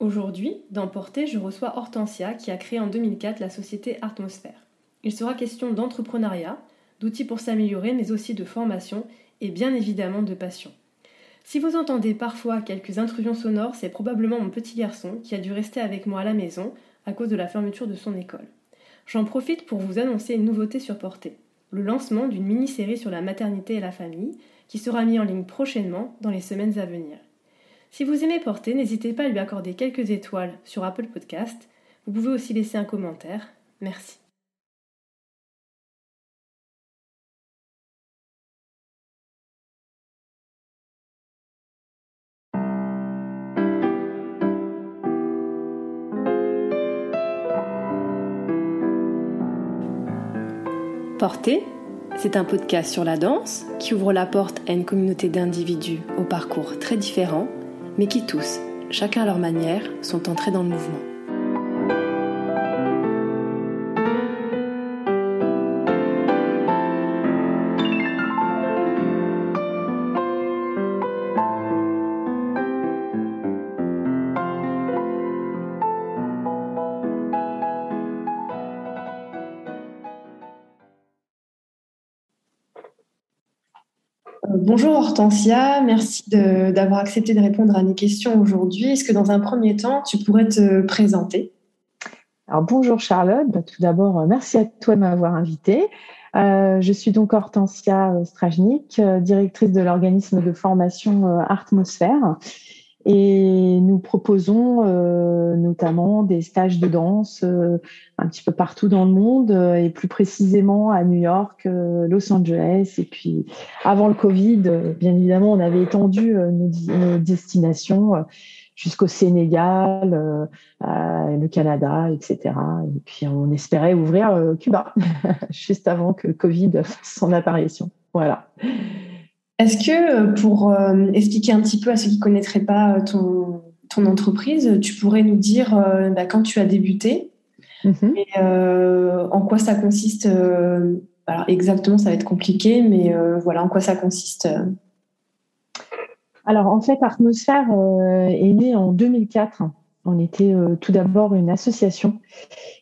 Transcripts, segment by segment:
Aujourd'hui, dans Portée, je reçois Hortensia qui a créé en 2004 la société Atmosphère. Il sera question d'entrepreneuriat, d'outils pour s'améliorer, mais aussi de formation et bien évidemment de passion. Si vous entendez parfois quelques intrusions sonores, c'est probablement mon petit garçon qui a dû rester avec moi à la maison à cause de la fermeture de son école. J'en profite pour vous annoncer une nouveauté sur Portée, le lancement d'une mini-série sur la maternité et la famille qui sera mis en ligne prochainement dans les semaines à venir. Si vous aimez Porter, n'hésitez pas à lui accorder quelques étoiles sur Apple Podcast. Vous pouvez aussi laisser un commentaire. Merci. Porter, c'est un podcast sur la danse qui ouvre la porte à une communauté d'individus au parcours très différents mais qui tous, chacun à leur manière, sont entrés dans le mouvement. Hortensia, merci d'avoir accepté de répondre à mes questions aujourd'hui. Est-ce que dans un premier temps, tu pourrais te présenter? Bonjour Charlotte, bah, tout d'abord euh, merci à toi de m'avoir invitée. Euh, je suis donc Hortensia Strajnik, euh, directrice de l'organisme de formation Artmosphère. Et nous proposons euh, notamment des stages de danse euh, un petit peu partout dans le monde euh, et plus précisément à New York, Los Angeles. Et puis avant le Covid, bien évidemment, on avait étendu nos, nos destinations jusqu'au Sénégal, le Canada, etc. Et puis on espérait ouvrir Cuba juste avant que le Covid fasse son apparition. Voilà. Est-ce que euh, pour euh, expliquer un petit peu à ceux qui ne connaîtraient pas euh, ton, ton, entreprise, tu pourrais nous dire bah, quand tu as débuté mhm. et en quoi ça consiste Exactement, ça va être compliqué, mais voilà, en quoi ça consiste Alors en fait, Atmosphère est né en 2004. On était tout d'abord une association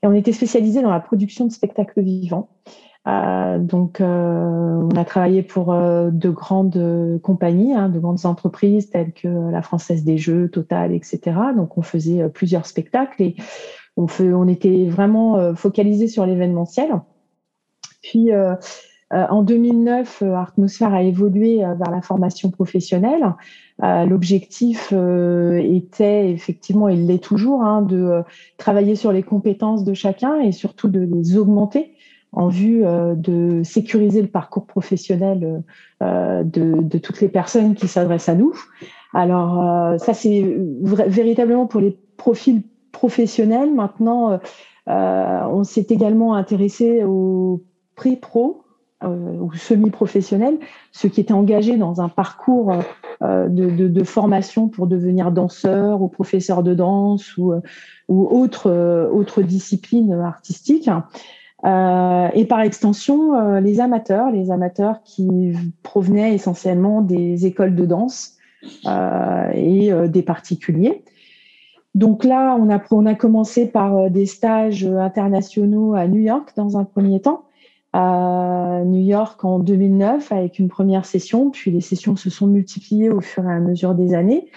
et on était spécialisé dans la production de spectacles vivants. Euh, donc, euh, on a travaillé pour euh, de grandes compagnies, hein, de grandes entreprises telles que la Française des Jeux, Total, etc. Donc, on faisait plusieurs spectacles et on, était vraiment focalisé sur l'événementiel. Puis, en 2009, Atmosphère a évolué vers la formation professionnelle. L'objectif était effectivement, il l'est toujours, hein, de travailler sur les compétences de chacun et surtout de les augmenter en vue euh, de sécuriser le parcours professionnel euh, de, toutes les personnes qui s'adressent à nous. Alors euh, ça c'est véritablement pour les profils professionnels. Maintenant, on s'est également intéressé aux prix pro ou semi-professionnels, ceux qui étaient engagés dans un parcours de, formation pour devenir danseur ou professeur de danse ou, ou autre, autre discipline artistique. Euh, et par extension, euh, les amateurs, les amateurs qui provenaient essentiellement des écoles de danse euh, et des particuliers. Donc là, on a, on a commencé par des stages internationaux à New York dans un premier temps. À New York en 2009 avec une première session, puis les sessions se sont multipliées au fur et à mesure des années.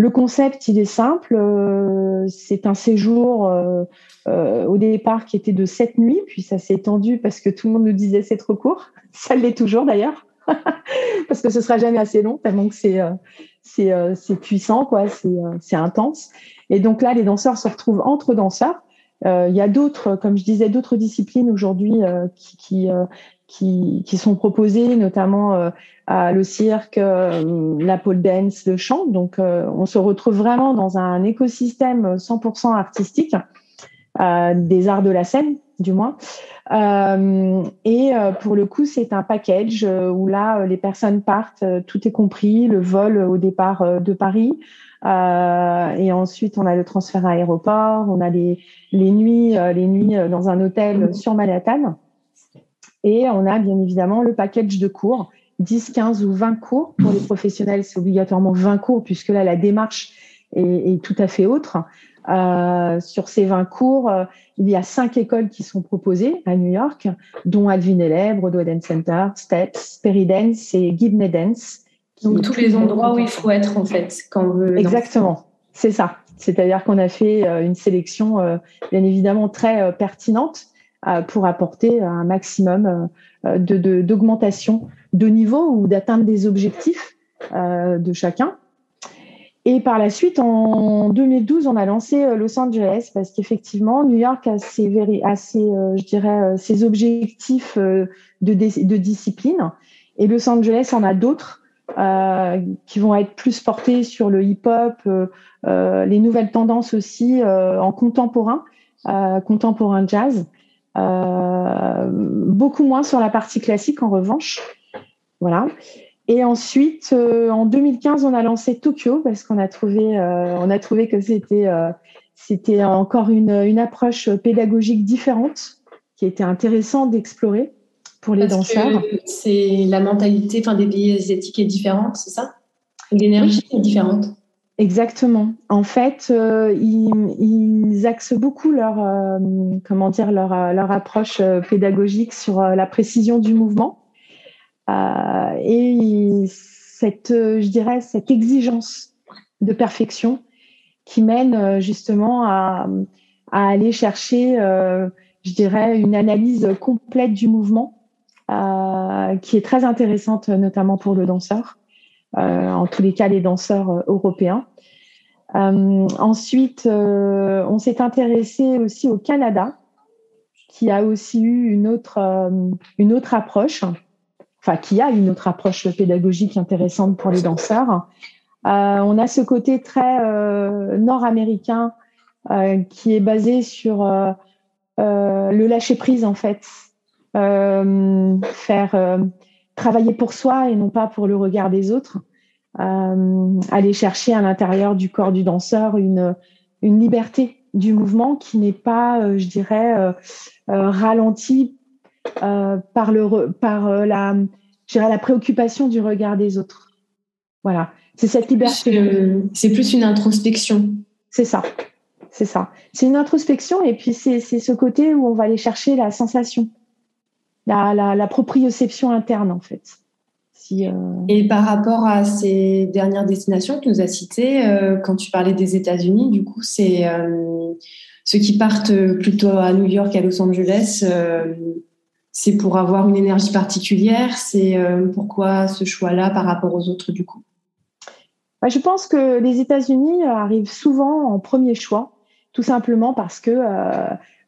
Le concept, il est simple. Euh, c'est un séjour euh, euh, au départ qui était de sept nuits, puis ça s'est étendu parce que tout le monde nous disait c'est trop court. Ça l'est toujours d'ailleurs, parce que ce sera jamais assez long tellement que c'est puissant quoi, c'est intense. Et donc là, les danseurs se retrouvent entre danseurs. Il y a d'autres, comme je disais, d'autres disciplines aujourd'hui qui, qui, qui, sont proposées, notamment le cirque, euh, la pole dance, le chant. Donc, euh, on se retrouve vraiment dans un écosystème 100% artistique, euh, des arts de la scène, du moins. et pour le coup, c'est un package où là, les personnes partent, tout est compris, le vol au départ de Paris. et ensuite, on a le transfert à aéroport, on a les, les nuits, les nuits dans un hôtel sur Manhattan. Et on a bien évidemment le package de cours 10, 15 ou 20 cours. Pour les professionnels, c'est obligatoirement 20 cours, puisque là, la démarche est, tout à fait autre. sur ces 20 cours, il y a cinq écoles qui sont proposées à New York, dont Alvin Ailey, Broadway Dance Center, Steps, Perry Dance et Gibney Dance. Donc tous les endroits où il faut être en fait quand on veut. Exactement, c'est ça. C'est-à-dire qu'on a fait une sélection bien évidemment très pertinente pour apporter un maximum de d'augmentation de, niveau ou d'atteindre des objectifs de chacun. Et par la suite, en 2012, on a lancé Los Angeles parce qu'effectivement, New York a ses, objectifs de, discipline et Los Angeles en a d'autres euh, qui vont être plus portés sur le hip-hop, euh, euh, les nouvelles tendances aussi en contemporain, contemporain jazz. Beaucoup moins sur la partie classique en revanche. Voilà. Et ensuite, en 2015, on a lancé Tokyo parce qu'on a trouvé, on a trouvé que c'était, c'était encore une, une approche pédagogique différente qui était intéressante d'explorer pour les danseurs. C'est la mentalité enfin, des pays asiatiques est différente, c'est ça? L'énergie est différente? Exactement. En fait, euh, ils, axent beaucoup leur, euh, comment dire, leur, leur approche euh, pédagogique sur la précision du mouvement et cette, je dirais, cette exigence de perfection qui mène justement à, à aller chercher, je dirais, une analyse complète du mouvement euh, qui est très intéressante, notamment pour le danseur, euh, en tous les cas les danseurs euh, européens. ensuite, on s'est intéressé aussi au Canada, qui a aussi eu une autre, une autre approche, enfin qui a une autre approche pédagogique intéressante pour les danseurs. on a ce côté très nord-américain qui est basé sur le lâcher prise en fait, euh, faire euh, travailler pour soi et non pas pour le regard des autres. Euh, aller chercher à l'intérieur du corps du danseur une, une liberté du mouvement qui n'est pas, je dirais, ralentie par, le, par la, la préoccupation du regard des autres. Voilà, c'est cette liberté. C'est plus une introspection. C'est ça, c'est ça. C'est une introspection et puis c'est ce côté où on va aller chercher la sensation la, proprioception interne, en fait. Euh, Et par rapport à ces dernières destinations que tu nous as citées, euh, quand tu parlais des États-Unis, du coup, c'est euh, ceux qui partent plutôt à New York, à Los Angeles, c'est pour avoir une énergie particulière. C'est pourquoi ce choix-là par rapport aux autres, du coup? Bah, Je pense que les États-Unis arrivent souvent en premier choix, tout simplement parce que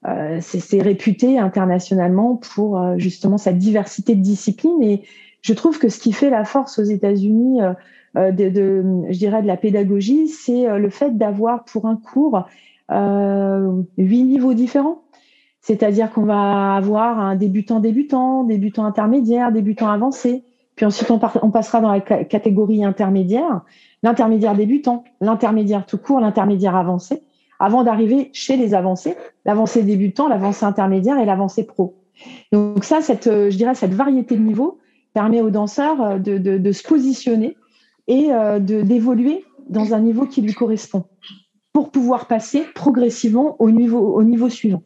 euh, c'est réputé internationalement pour euh, justement sa diversité de disciplines. Et je trouve que ce qui fait la force aux États-Unis euh, de, de, je dirais, de la pédagogie, c'est le fait d'avoir pour un cours huit niveaux différents. C'est-à-dire qu'on va avoir un débutant débutant, débutant intermédiaire, débutant avancé. Puis ensuite, on, on passera dans la catégorie intermédiaire, l'intermédiaire débutant, l'intermédiaire tout court, l'intermédiaire avancé avant d'arriver chez les avancés, l'avancée débutant, l'avancée intermédiaire et l'avancée pro. Donc ça, cette, euh, je dirais, cette variété de niveaux permet aux danseurs euh, de, de, se positionner et euh, d'évoluer dans un niveau qui lui correspond pour pouvoir passer progressivement au niveau, au niveau suivant.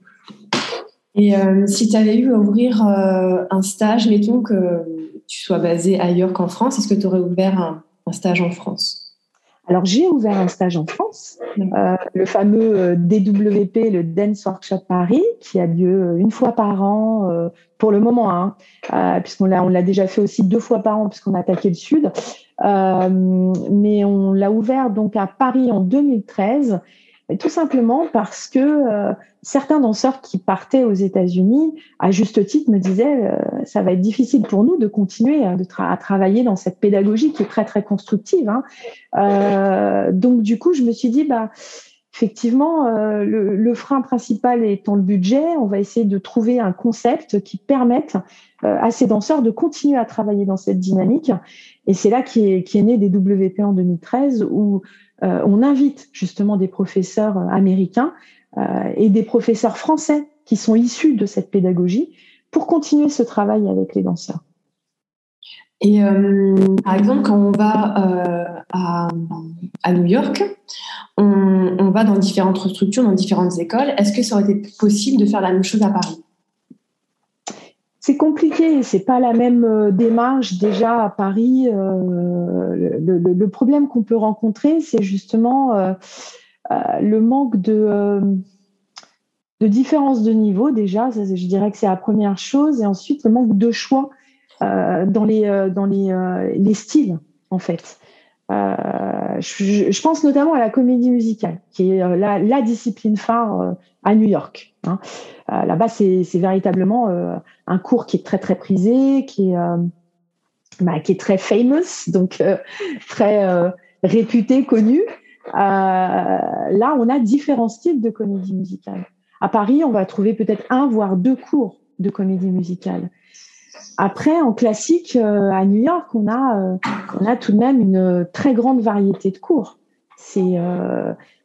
Et si tu avais eu à ouvrir un stage, mettons que tu sois basé ailleurs qu'en France, est-ce que tu aurais ouvert un stage en France? Alors j'ai ouvert un stage en France, euh, le fameux euh, DWP, le Dance Workshop Paris, qui a lieu euh, une fois par an euh, pour le moment, hein, euh, puisqu'on l'a on l'a déjà fait aussi deux fois par an puisqu'on a attaqué le sud, mais on l'a ouvert donc à Paris en 2013 tout simplement parce que euh, certains danseurs qui partaient aux États-Unis, à juste titre, me disaient euh, ça va être difficile pour nous de continuer à, à, travailler dans cette pédagogie qui est très très constructive. Hein. Euh, donc du coup, je me suis dit bah effectivement, le, frein principal étant le budget, on va essayer de trouver un concept qui permette à ces danseurs de continuer à travailler dans cette dynamique. Et c'est là qui est, qui est né des WP en 2013 où euh, on invite justement des professeurs euh, américains euh, et des professeurs français qui sont issus de cette pédagogie pour continuer ce travail avec les danseurs. Et par exemple, quand on va à, New York, on, va dans différentes structures, dans différentes écoles. Est-ce que ça aurait été possible de faire la même chose à Paris? C'est compliqué, c'est pas la même euh, démarche déjà à Paris. Euh, le, problème qu'on peut rencontrer, c'est justement euh, le manque de, différence de niveau déjà. je dirais que c'est la première chose, et ensuite le manque de choix dans les dans les styles en fait. Je, pense notamment à la comédie musicale, qui est la, la discipline phare à New York. Hein. Euh, là-bas, c'est véritablement euh, un cours qui est très très prisé, qui est euh, bah, qui est très famous, donc très réputé, connu. là, on a différents styles de comédie musicale. À Paris, on va trouver peut-être un voire deux cours de comédie musicale. Après, en classique, à New York, on a, on a tout de même une très grande variété de cours. C'est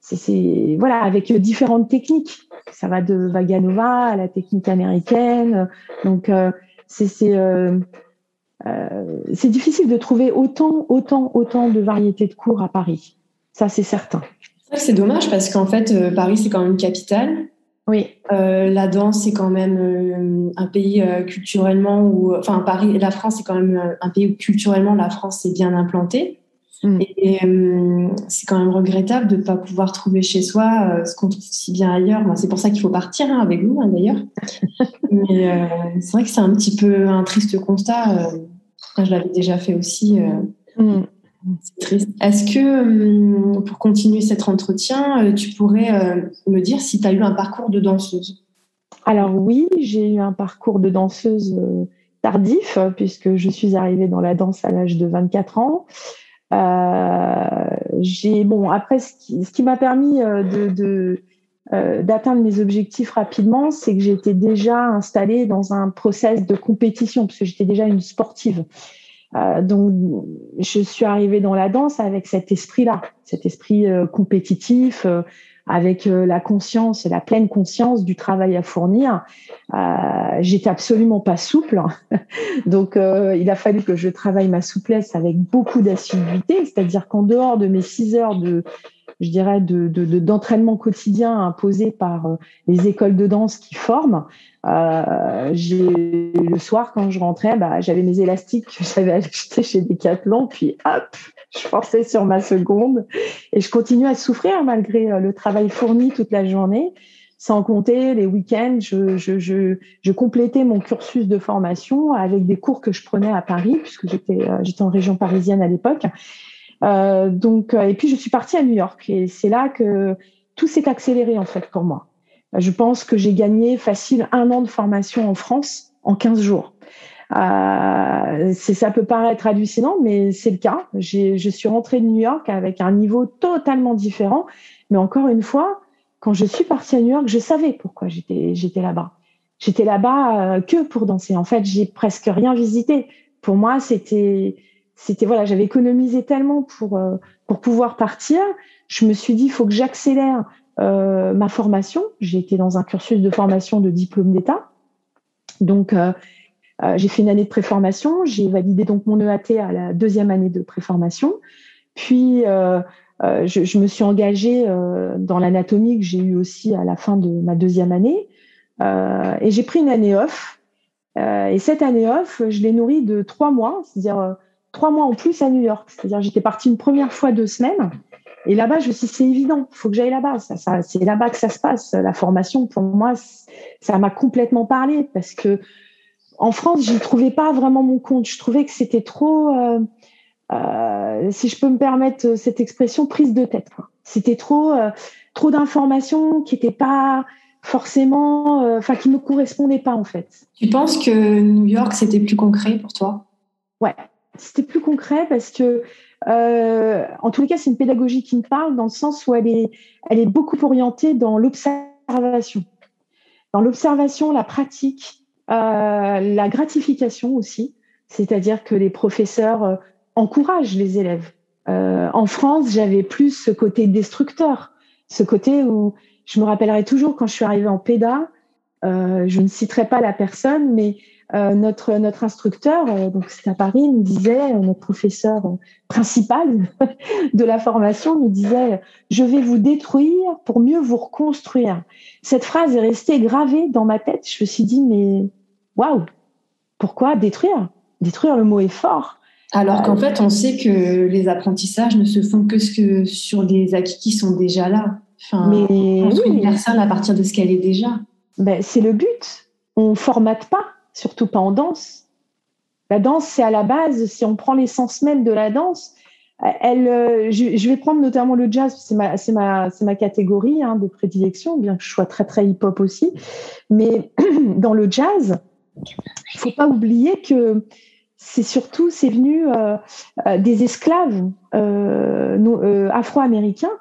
c'est voilà avec différentes techniques. Ça va de Vaganova à la technique américaine. Donc euh, c'est euh, euh, c'est difficile de trouver autant autant autant de variétés de cours à Paris. Ça c'est certain. C'est dommage parce qu'en fait Paris c'est quand même une capitale. Oui. la danse c'est quand même un pays culturellement où enfin Paris la France c'est quand même un pays où culturellement la France est bien implantée. Mm. Et, euh, c'est quand même regrettable de ne pas pouvoir trouver chez soi euh, ce qu'on trouve si bien ailleurs. c'est pour ça qu'il faut partir hein, avec vous, hein, d'ailleurs. Mais euh, c'est vrai que c'est un petit peu un triste constat. je l'avais déjà fait aussi. Mm. C'est triste. Est-ce que, pour continuer cet entretien, tu pourrais me dire si tu as eu un parcours de danseuse? Alors oui, j'ai eu un parcours de danseuse tardif, puisque je suis arrivée dans la danse à l'âge de 24 ans. Euh, j'ai bon après ce qui, m'a permis euh, de, euh, d'atteindre mes objectifs rapidement, c'est que j'étais déjà installée dans un process de compétition parce que j'étais déjà une sportive. Euh, donc, je suis arrivée dans la danse avec cet esprit-là, cet esprit compétitif, avec euh, la conscience, la pleine conscience du travail à fournir. Euh, J'étais absolument pas souple, donc euh, il a fallu que je travaille ma souplesse avec beaucoup d'assiduité, c'est-à-dire qu'en dehors de mes six heures de je dirais, de, d'entraînement quotidien imposé par euh, les écoles de danse qui forment. Euh, le soir, quand je rentrais, bah, j'avais mes élastiques que j'avais achetés chez Decathlon, puis hop, je forçais sur ma seconde et je continuais à souffrir malgré euh, le travail fourni toute la journée. Sans compter les week-ends, je, je, je, je, complétais mon cursus de formation avec des cours que je prenais à Paris, puisque j'étais, euh, j'étais en région parisienne à l'époque. Euh, donc, euh, et puis je suis partie à New York et c'est là que tout s'est accéléré en fait pour moi. Je pense que j'ai gagné facile un an de formation en France en 15 jours. Euh, ça peut paraître hallucinant, mais c'est le cas. Je suis rentrée de New York avec un niveau totalement différent. Mais encore une fois, quand je suis partie à New York, je savais pourquoi j'étais là-bas. J'étais là-bas euh, que pour danser. En fait, j'ai presque rien visité. Pour moi, c'était c'était voilà, j'avais économisé tellement pour euh, pour pouvoir partir. Je me suis dit, il faut que j'accélère euh, ma formation. J'ai été dans un cursus de formation de diplôme d'État, donc euh, j'ai fait une année de préformation. J'ai validé donc mon EAT à la deuxième année de préformation. Puis je, je, me suis engagée dans l'anatomie que j'ai eu aussi à la fin de ma deuxième année, et j'ai pris une année off. et cette année off, je l'ai nourrie de trois mois, c'est-à-dire trois mois en plus à New York. C'est-à-dire, j'étais partie une première fois deux semaines. Et là-bas, je me suis dit, c'est évident, il faut que j'aille là-bas. Ça, ça, c'est là-bas que ça se passe. La formation, pour moi, ça m'a complètement parlé parce que en France, j'y trouvais pas vraiment mon compte. Je trouvais que c'était trop, euh, euh, si je peux me permettre cette expression, prise de tête. C'était trop, euh, trop d'informations qui n'étaient pas forcément, euh, enfin, qui me correspondaient pas en fait. Tu penses que New York, c'était plus concret pour toi? Ouais, c'était plus concret parce que, euh, en tous les cas, c'est une pédagogie qui me parle dans le sens où elle est, elle est beaucoup orientée dans l'observation. Dans l'observation, la pratique, euh, la gratification aussi. C'est-à-dire que les professeurs euh, encouragent les élèves. En France, j'avais plus ce côté destructeur, ce côté où je me rappellerai toujours quand je suis arrivée en PEDA, je ne citerai pas la personne, mais notre, notre instructeur, donc c'est à Paris, nous disait, notre professeur principal de la formation nous disait Je vais vous détruire pour mieux vous reconstruire. Cette phrase est restée gravée dans ma tête. Je me suis dit Mais waouh, pourquoi détruire? Détruire, le mot est fort. Alors qu'en fait, on sait que les apprentissages ne se font que sur des acquis qui sont déjà là. Enfin, mais construire une personne à partir de ce qu'elle est déjà. Ben, c'est le but. On formate pas, surtout pas en danse. La danse, c'est à la base, si on prend l'essence même de la danse, elle, euh, je, vais prendre notamment le jazz, c'est ma, c'est ma, c'est ma catégorie hein, de prédilection, bien que je sois très très hip-hop aussi. Mais dans le jazz, il faut pas oublier que c'est surtout, c'est venu euh, euh, des esclaves afro-américains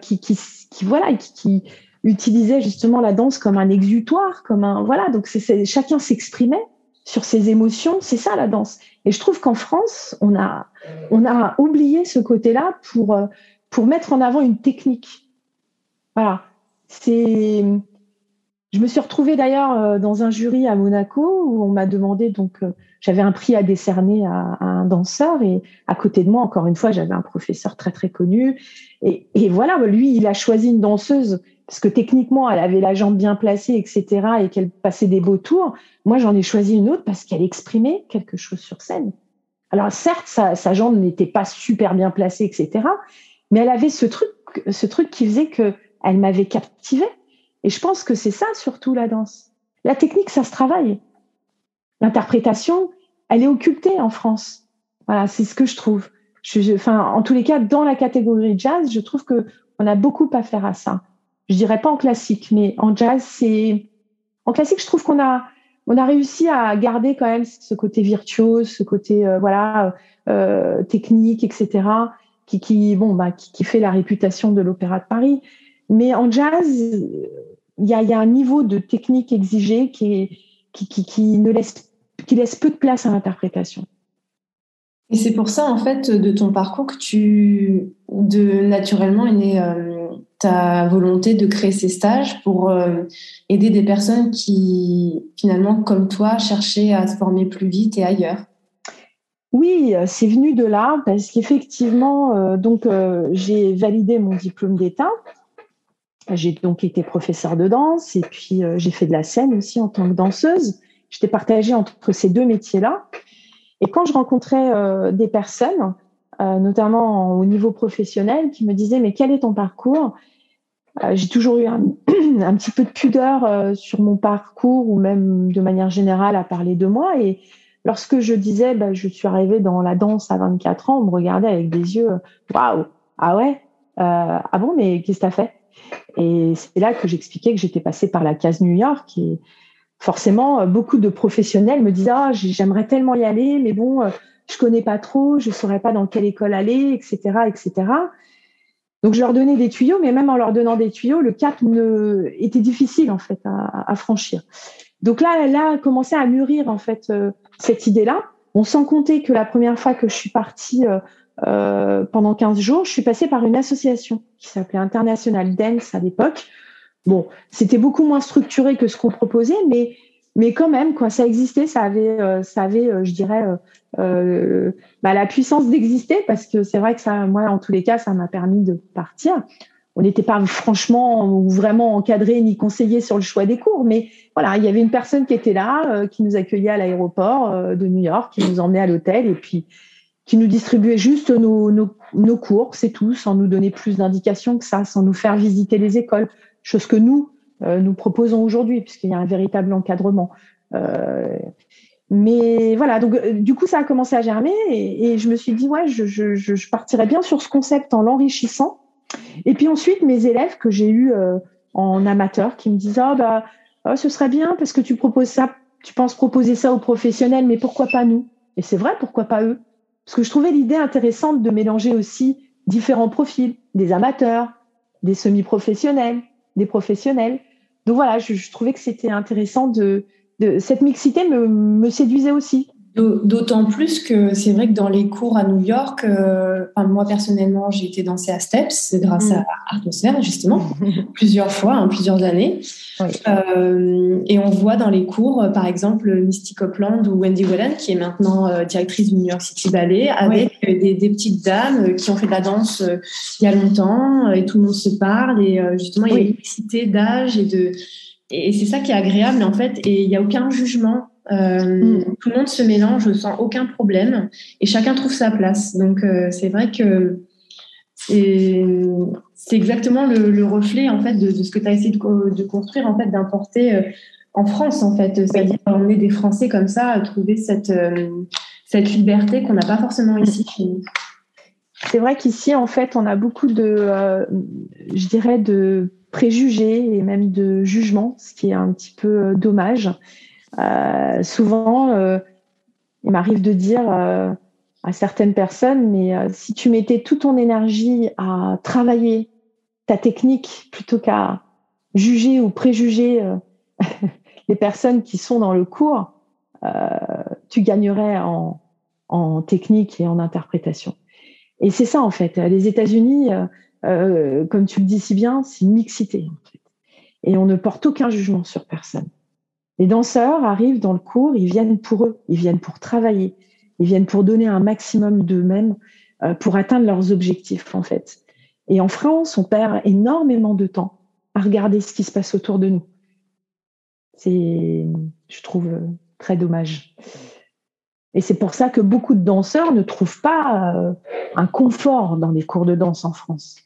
qui, qui, qui, voilà, qui, qui utilisaient justement la danse comme un exutoire, comme un voilà. Donc chacun s'exprimait sur ses émotions, c'est ça la danse. Et je trouve qu'en France, on a, on a oublié ce côté-là pour, euh, pour mettre en avant une technique. Voilà. C'est, je me suis retrouvée d'ailleurs euh, dans un jury à Monaco où on m'a demandé donc euh, j'avais un prix à décerner à, un danseur et à côté de moi encore une fois j'avais un professeur très très connu et, et voilà lui il a choisi une danseuse parce que techniquement, elle avait la jambe bien placée, etc., et qu'elle passait des beaux tours. Moi, j'en ai choisi une autre parce qu'elle exprimait quelque chose sur scène. Alors, certes, sa, jambe n'était pas super bien placée, etc., mais elle avait ce truc, ce truc qui faisait que elle m'avait captivée. Et je pense que c'est ça surtout la danse. La technique, ça se travaille. L'interprétation, elle est occultée en France. Voilà, c'est ce que je trouve. enfin, en tous les cas, dans la catégorie jazz, je trouve que on a beaucoup à faire à ça je dirais pas en classique, mais en jazz, c'est en classique, je trouve qu'on a on a réussi à garder quand même ce côté virtuose, ce côté euh, voilà euh, technique, etc. Qui, qui bon bah qui, fait la réputation de l'Opéra de Paris. Mais en jazz, il y a, y a, un niveau de technique exigé qui, qui, qui, ne laisse qui laisse peu de place à l'interprétation. Et c'est pour ça, en fait, de ton parcours que tu, de naturellement, est ta volonté de créer ces stages pour euh, aider des personnes qui, finalement, comme toi, cherchaient à se former plus vite et ailleurs? Oui, c'est venu de là parce qu'effectivement, euh, j'ai validé mon diplôme d'État. J'ai donc été professeur de danse et puis j'ai fait de la scène aussi en tant que danseuse. J'étais partagée entre ces deux métiers-là. Et quand je rencontrais euh, des personnes, euh, notamment au niveau professionnel, qui me disaient mais quel est ton parcours? Euh, J'ai toujours eu un, petit peu de pudeur sur mon parcours ou même de manière générale à parler de moi. Et lorsque je disais bah, je suis arrivée dans la danse à 24 ans, on me regardait avec des yeux waouh ah ouais ah bon mais qu'est-ce que tu as fait? Et c'est là que j'expliquais que j'étais passée par la case New York et forcément, euh, beaucoup de professionnels me disent ah j'aimerais tellement y aller, mais bon, euh, je connais pas trop, je saurais pas dans quelle école aller, etc., etc. Donc je leur donnais des tuyaux, mais même en leur donnant des tuyaux, le cap ne, était difficile en fait à, franchir. Donc là, là a commencé à mûrir en fait euh, cette idée-là. On sans compter que la première fois que je suis partie euh, pendant 15 jours, je suis passée par une association qui s'appelait International Dance à l'époque, Bon, c'était beaucoup moins structuré que ce qu'on proposait, mais mais quand même, quoi, ça existait, ça avait, euh, ça avait, euh, je dirais, euh, bah, la puissance d'exister parce que c'est vrai que ça, moi, en tous les cas, ça m'a permis de partir. On n'était pas franchement ou vraiment encadré ni conseillé sur le choix des cours, mais voilà, il y avait une personne qui était là, qui nous accueillait à l'aéroport de New York, qui nous emmenait à l'hôtel et puis qui nous distribuait juste nos, nos, nos cours, c'est tout, sans nous donner plus d'indications que ça, sans nous faire visiter les écoles chose que nous, euh, nous proposons aujourd'hui, puisqu'il y a un véritable encadrement. Euh, mais voilà, donc euh, du coup, ça a commencé à germer et, je me suis dit, ouais, je, partirais bien sur ce concept en l'enrichissant. Et puis ensuite, mes élèves que j'ai eus en amateur qui me disent, ah bah, oh, ce serait bien parce que tu proposes ça, tu penses proposer ça aux professionnels, mais pourquoi pas nous? Et c'est vrai, pourquoi pas eux? Parce que je trouvais l'idée intéressante de mélanger aussi différents profils, des amateurs, des semi-professionnels, des professionnels. Donc voilà, je, trouvais que c'était intéressant de, cette mixité me séduisait aussi. D'autant plus que c'est vrai que dans les cours à New York, euh, moi personnellement, j'ai été danser à Steps grâce à mm. Atmosphère, justement, plusieurs fois, hein, plusieurs années. Euh, et on voit dans les cours, par exemple, Misty Copeland ou Wendy Wellen, qui est maintenant euh, directrice du New York City Ballet, avec des, des, petites dames qui ont fait de la danse il y a longtemps, et tout le monde se parle, et justement, il y a une mixité d'âge et de. Et c'est ça qui est agréable, en fait, et il n'y a aucun jugement euh, mm. Tout le monde se mélange sans aucun problème et chacun trouve sa place. Donc euh, c'est vrai que c'est exactement le, reflet en fait de, ce que tu as essayé de, construire en fait d'importer euh, en France en fait, c'est-à-dire emmener des Français comme ça à trouver cette cette liberté qu'on n'a pas forcément ici C'est vrai qu'ici en fait on a beaucoup de je dirais de préjugés et même de jugements, ce qui est un petit peu dommage. Euh, souvent, euh, il m'arrive de dire euh, à certaines personnes, mais si tu mettais toute ton énergie à travailler ta technique plutôt qu'à juger ou préjuger les personnes qui sont dans le cours, tu gagnerais en, technique et en interprétation. Et c'est ça en fait. Les États-Unis, comme tu le dis si bien, c'est une mixité en fait. Et on ne porte aucun jugement sur personne. Les danseurs arrivent dans le cours, ils viennent pour eux, ils viennent pour travailler, ils viennent pour donner un maximum d'eux-mêmes euh, pour atteindre leurs objectifs en fait. Et en France, on perd énormément de temps à regarder ce qui se passe autour de nous. C'est, je trouve, très dommage. Et c'est pour ça que beaucoup de danseurs ne trouvent pas euh, un confort dans les cours de danse en France.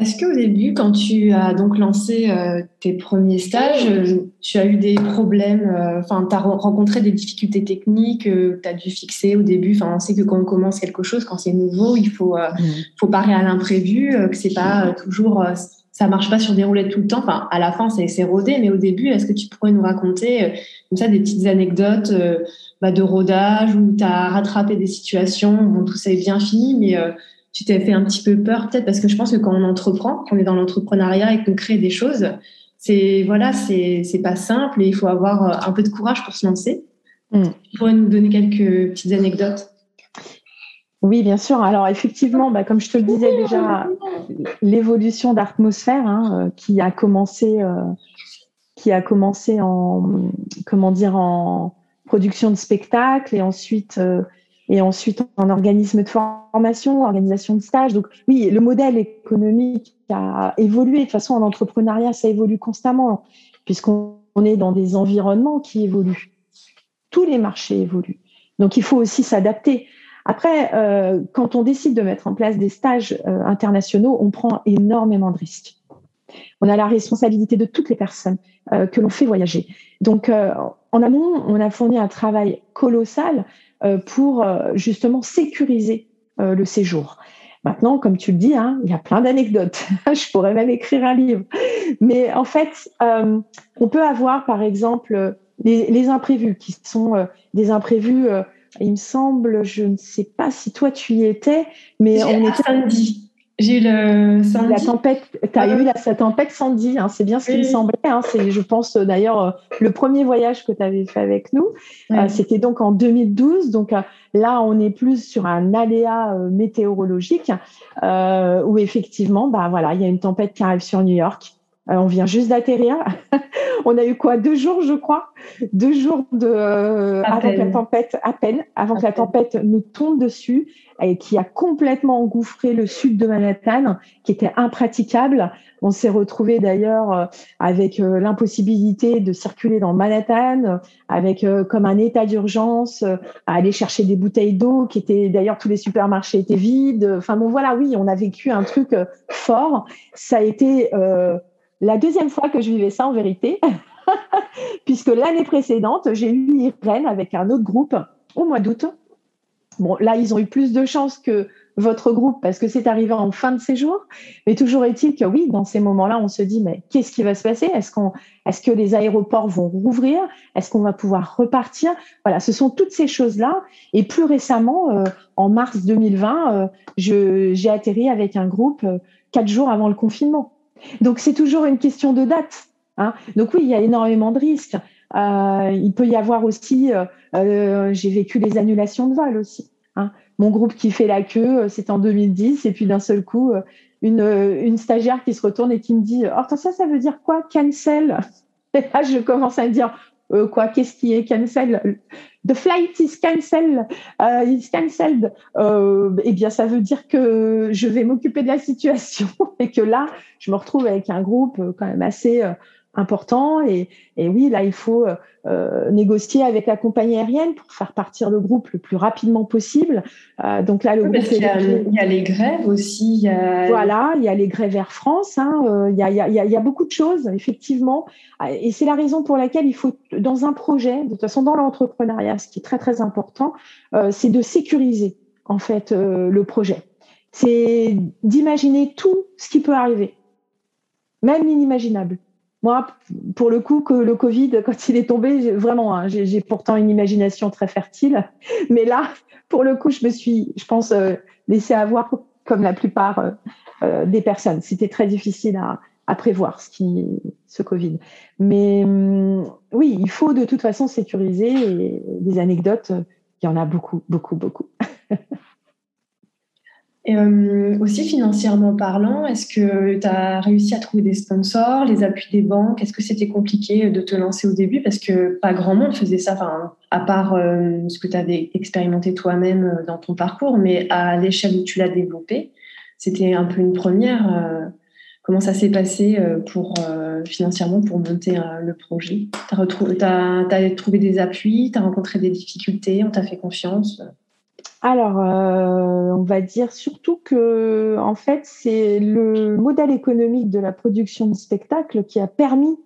Est-ce qu'au début, quand tu as donc lancé euh, tes premiers stages, euh, tu as eu des problèmes, euh, enfin, tu as rencontré des difficultés techniques que tu as dû fixer au début? Enfin, on sait que quand on commence quelque chose, quand c'est nouveau, il faut, mmh. faut parer à l'imprévu, que c'est pas toujours, ça marche pas sur des roulettes tout le temps. Enfin, à la fin, c'est rodé, mais au début, est-ce que tu pourrais nous raconter comme ça des petites anecdotes bah, de rodage où tu as rattrapé des situations? Où tout ça est bien fini, mais tu t'es fait un petit peu peur peut-être parce que je pense que quand on entreprend, quand on est dans l'entrepreneuriat et qu'on crée des choses, c'est voilà, c'est pas simple et il faut avoir euh, un peu de courage pour se lancer. Mm. Tu pourrais nous donner quelques petites anecdotes? Oui, bien sûr. Alors effectivement, bah, comme je te le disais déjà, l'évolution d'Atmosphère hein, euh, qui a commencé, euh, qui a commencé en comment dire en production de spectacles et ensuite et ensuite en organisme de formation, organisation de stage. Donc oui, le modèle économique a évolué. De toute façon, en entrepreneuriat, ça évolue constamment, puisqu'on est dans des environnements qui évoluent. Tous les marchés évoluent. Donc il faut aussi s'adapter. Après, euh, quand on décide de mettre en place des stages euh, internationaux, on prend énormément de risques. On a la responsabilité de toutes les personnes euh, que l'on fait voyager. Donc, en amont, on a fourni un travail colossal pour euh, justement sécuriser euh, le séjour. Maintenant, comme tu le dis, hein, il y a plein d'anecdotes. Je pourrais même écrire un livre. Mais en fait, on peut avoir, par exemple, les, imprévus, qui sont des imprévus. il me semble, je ne sais pas si toi tu y étais, mais on était samedi. J'ai eu le La tempête, tu as eu la, tempête Sandy, hein, c'est bien ce qui me semblait. Hein, c'est, je pense, euh, d'ailleurs, euh, le premier voyage que tu avais fait avec nous. Euh, c'était donc en 2012. Donc là, on est plus sur un aléa météorologique où effectivement, bah, voilà, il y a une tempête qui arrive sur New York. On vient juste d'atterrir. on a eu quoi? Deux jours, je crois. Deux jours de, avant que la tempête, à peine, avant que la tempête nous tombe dessus et qui a complètement engouffré le sud de Manhattan, qui était impraticable. On s'est retrouvé d'ailleurs euh, avec euh, l'impossibilité de circuler dans Manhattan, avec euh, comme un état d'urgence à aller chercher des bouteilles d'eau, qui étaient d'ailleurs tous les supermarchés étaient vides. Enfin bon voilà, oui, on a vécu un truc fort. Ça a été la deuxième fois que je vivais ça en vérité, puisque l'année précédente, j'ai eu Irène avec un autre groupe au mois d'août Bon, là, ils ont eu plus de chance que votre groupe parce que c'est arrivé en fin de séjour. Mais toujours est-il que oui, dans ces moments-là, on se dit, mais qu'est-ce qui va se passer? Est-ce que les aéroports vont rouvrir? Est-ce qu'on va pouvoir repartir? Voilà, ce sont toutes ces choses-là. Et plus récemment, euh, en mars 2020, euh, j'ai atterri avec un groupe euh, quatre jours avant le confinement. Donc c'est toujours une question de date. Hein. Donc oui, il y a énormément de risques. il peut y avoir aussi, j'ai vécu les annulations de vol aussi. Hein. Mon groupe qui fait la queue, c'est en 2010, et puis d'un seul coup, une, une stagiaire qui se retourne et qui me dit Hortensia, ça veut dire quoi? Cancel? Et là, je commence à me dire euh, quoi Qu'est-ce qui est cancel? The flight is cancelled. Uh, is cancelled. Euh, eh bien, ça veut dire que je vais m'occuper de la situation et que là, je me retrouve avec un groupe quand même assez euh, important. Et, et, oui, là, il faut euh, négocier avec la compagnie aérienne pour faire partir le groupe le plus rapidement possible. Euh, donc là, le groupe. il, y a, il, y a, les grèves aussi. Il y a... Voilà, il y a les grèves Air France. Hein, euh, il, y a, il, y a, il y a beaucoup de choses, effectivement. Et c'est la raison pour laquelle il faut, dans un projet, de toute façon, dans l'entrepreneuriat, ce qui est très, très important, euh, c'est de sécuriser, en fait, euh, le projet. C'est d'imaginer tout ce qui peut arriver, même l'inimaginable. Moi, pour le coup, que le Covid, quand il est tombé, vraiment, hein, j'ai pourtant une imagination très fertile. Mais là, pour le coup, je me suis, je pense, euh, laissé avoir comme la plupart euh, euh, des personnes. C'était très difficile à, prévoir ce Covid. Mais hum, oui, il faut de toute façon sécuriser. Et des anecdotes, il y en a beaucoup, beaucoup, beaucoup. Et euh, aussi financièrement parlant, est-ce que tu as réussi à trouver des sponsors, les appuis des banques? Est-ce que c'était compliqué de te lancer au début? Parce que pas grand monde faisait ça, à part euh, ce que tu avais expérimenté toi-même euh, dans ton parcours, mais à l'échelle où tu l'as développé, c'était un peu une première. comment ça s'est passé pour, financièrement pour monter le projet? Tu as, trouvé des appuis, tu as rencontré des difficultés, on t'a fait confiance alors, euh, on va dire surtout que, en fait, c'est le modèle économique de la production de spectacle qui a permis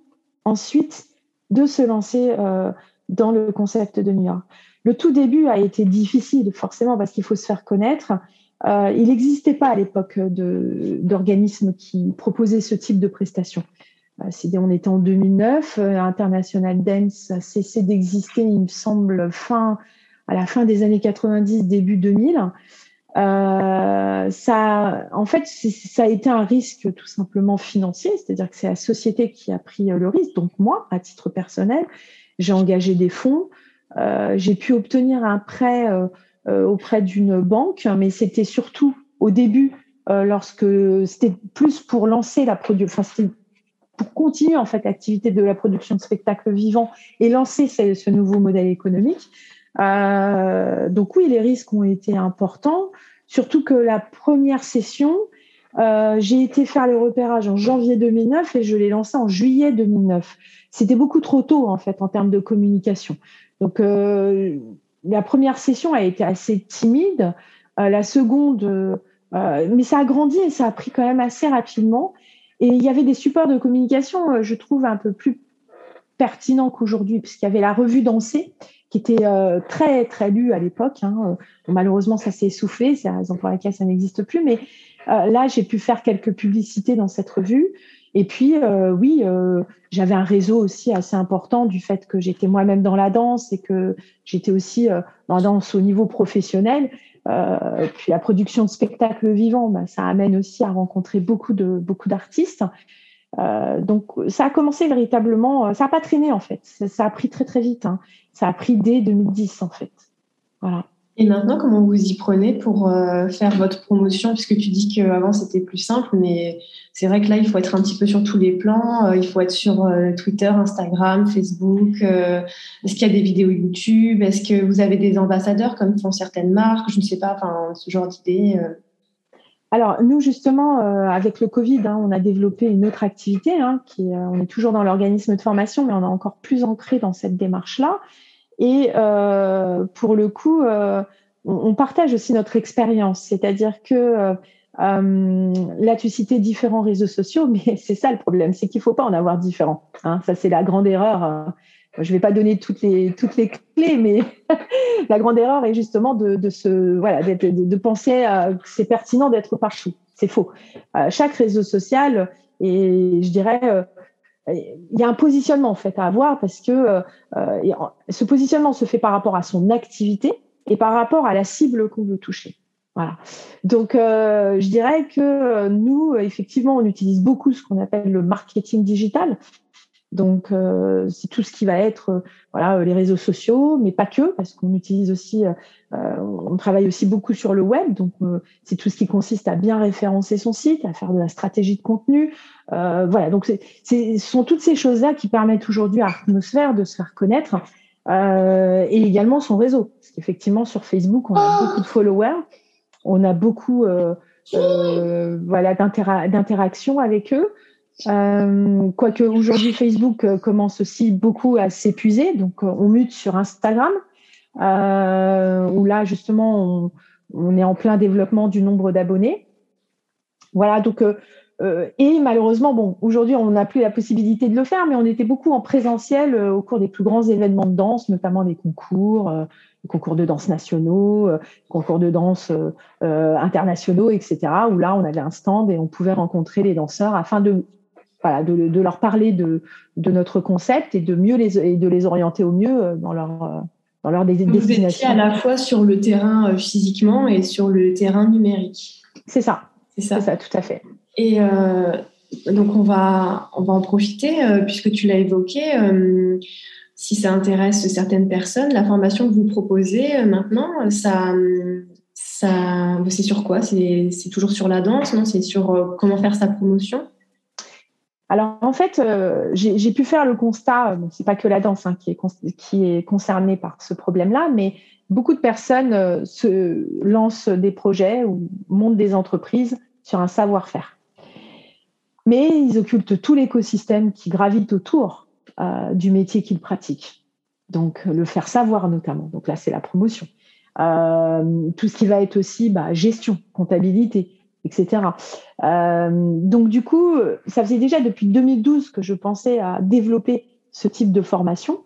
ensuite de se lancer euh, dans le concept de New York. Le tout début a été difficile, forcément, parce qu'il faut se faire connaître. Euh, il n'existait pas à l'époque d'organismes qui proposaient ce type de prestations. on était en 2009, International Dance a cessé d'exister, il me semble, fin à la fin des années 90, début 2000. Euh, ça, en fait, ça a été un risque tout simplement financier, c'est-à-dire que c'est la société qui a pris le risque. Donc moi, à titre personnel, j'ai engagé des fonds, euh, j'ai pu obtenir un prêt euh, auprès d'une banque, mais c'était surtout au début, lorsque c'était plus pour lancer la production, pour continuer en fait l'activité de la production de spectacles vivants et lancer ce nouveau modèle économique. Euh, donc oui, les risques ont été importants, surtout que la première session, euh, j'ai été faire le repérage en janvier 2009 et je l'ai lancé en juillet 2009. C'était beaucoup trop tôt en fait en termes de communication. Donc euh, la première session a été assez timide, la seconde, mais ça a grandi et ça a pris quand même assez rapidement. Et il y avait des supports de communication, je trouve, un peu plus pertinents qu'aujourd'hui, puisqu'il y avait la revue dansée qui était euh, très très lu à l'époque. Hein. malheureusement, ça s'est essoufflé, c'est la raison pour laquelle ça n'existe plus. Mais euh, là, j'ai pu faire quelques publicités dans cette revue. Et puis, euh, oui, j'avais un réseau aussi assez important du fait que j'étais moi-même dans la danse et que j'étais aussi dans la danse au niveau professionnel. puis la production de spectacles vivants, bah, ça amène aussi à rencontrer beaucoup de beaucoup d'artistes. Euh, donc ça a commencé véritablement, euh, ça n'a pas traîné en fait, ça, a pris très très vite. Hein. Ça a pris dès 2010 en fait. Et maintenant, comment vous y prenez pour euh, faire votre promotion? Puisque tu dis qu'avant c'était plus simple, mais c'est vrai que là il faut être un petit peu sur tous les plans. il faut être sur Twitter, Instagram, Facebook. Est-ce qu'il y a des vidéos YouTube? Est-ce que vous avez des ambassadeurs comme font certaines marques? Je ne sais pas, enfin ce genre d'idées. Alors nous justement euh, avec le Covid, hein, on a développé une autre activité hein, euh, on est toujours dans l'organisme de formation, mais on est encore plus ancré dans cette démarche-là. Et euh, pour le coup, on, partage aussi notre expérience, c'est-à-dire que là tu citais différents réseaux sociaux, mais c'est ça le problème, c'est qu'il faut pas en avoir différents. Hein. Ça c'est la grande erreur je ne vais pas donner toutes les, clés, mais la grande erreur est justement de, se, voilà, de penser que c'est pertinent d'être partout. C'est faux. Euh, chaque réseau social, et je dirais, euh, il y a un positionnement en fait à avoir parce que euh, ce positionnement se fait par rapport à son activité et par rapport à la cible qu'on veut toucher. Voilà. Donc, je dirais que nous, effectivement, on utilise beaucoup ce qu'on appelle le marketing digital. Donc, euh, c'est tout ce qui va être euh, voilà, les réseaux sociaux, mais pas que, parce qu'on utilise aussi, on travaille aussi beaucoup sur le web. Donc, c'est tout ce qui consiste à bien référencer son site, à faire de la stratégie de contenu. voilà, donc ce sont toutes ces choses-là qui permettent aujourd'hui à Atmosphère de se faire connaître et également son réseau. Parce qu'effectivement, sur Facebook, on a beaucoup de followers, on a beaucoup voilà, d'interactions avec eux. Euh, quoique aujourd'hui Facebook euh, commence aussi beaucoup à s'épuiser, donc euh, on mute sur Instagram, où là justement on, est en plein développement du nombre d'abonnés. Voilà, donc et malheureusement, bon, aujourd'hui on n'a plus la possibilité de le faire, mais on était beaucoup en présentiel au cours des plus grands événements de danse, notamment des concours, les concours de danse nationaux, concours de danse internationaux, etc. Où là on avait un stand et on pouvait rencontrer les danseurs afin de voilà, de, leur parler de, de, notre concept et de mieux les et de les orienter au mieux euh, dans leur euh, dans leur destination. Vous étiez à la fois sur le terrain euh, physiquement et sur le terrain numérique. C'est ça. C'est ça. ça, tout à fait. Et donc on va on va en profiter puisque tu l'as évoqué. si ça intéresse certaines personnes, la formation que vous proposez maintenant, ça ça c'est sur quoi? C'est toujours sur la danse, non? C'est sur comment faire sa promotion? Alors en fait, euh, j'ai pu faire le constat, bon, c'est pas que la danse hein, qui, est concernée par ce problème-là, mais beaucoup de personnes euh, se lancent des projets ou montent des entreprises sur un savoir-faire. Mais ils occultent tout l'écosystème qui gravite autour euh, du métier qu'ils pratiquent. Donc le faire savoir notamment. Donc là, c'est la promotion. tout ce qui va être aussi bah, gestion, comptabilité, etc. Euh, donc du coup, ça faisait déjà depuis 2012 que je pensais à développer ce type de formation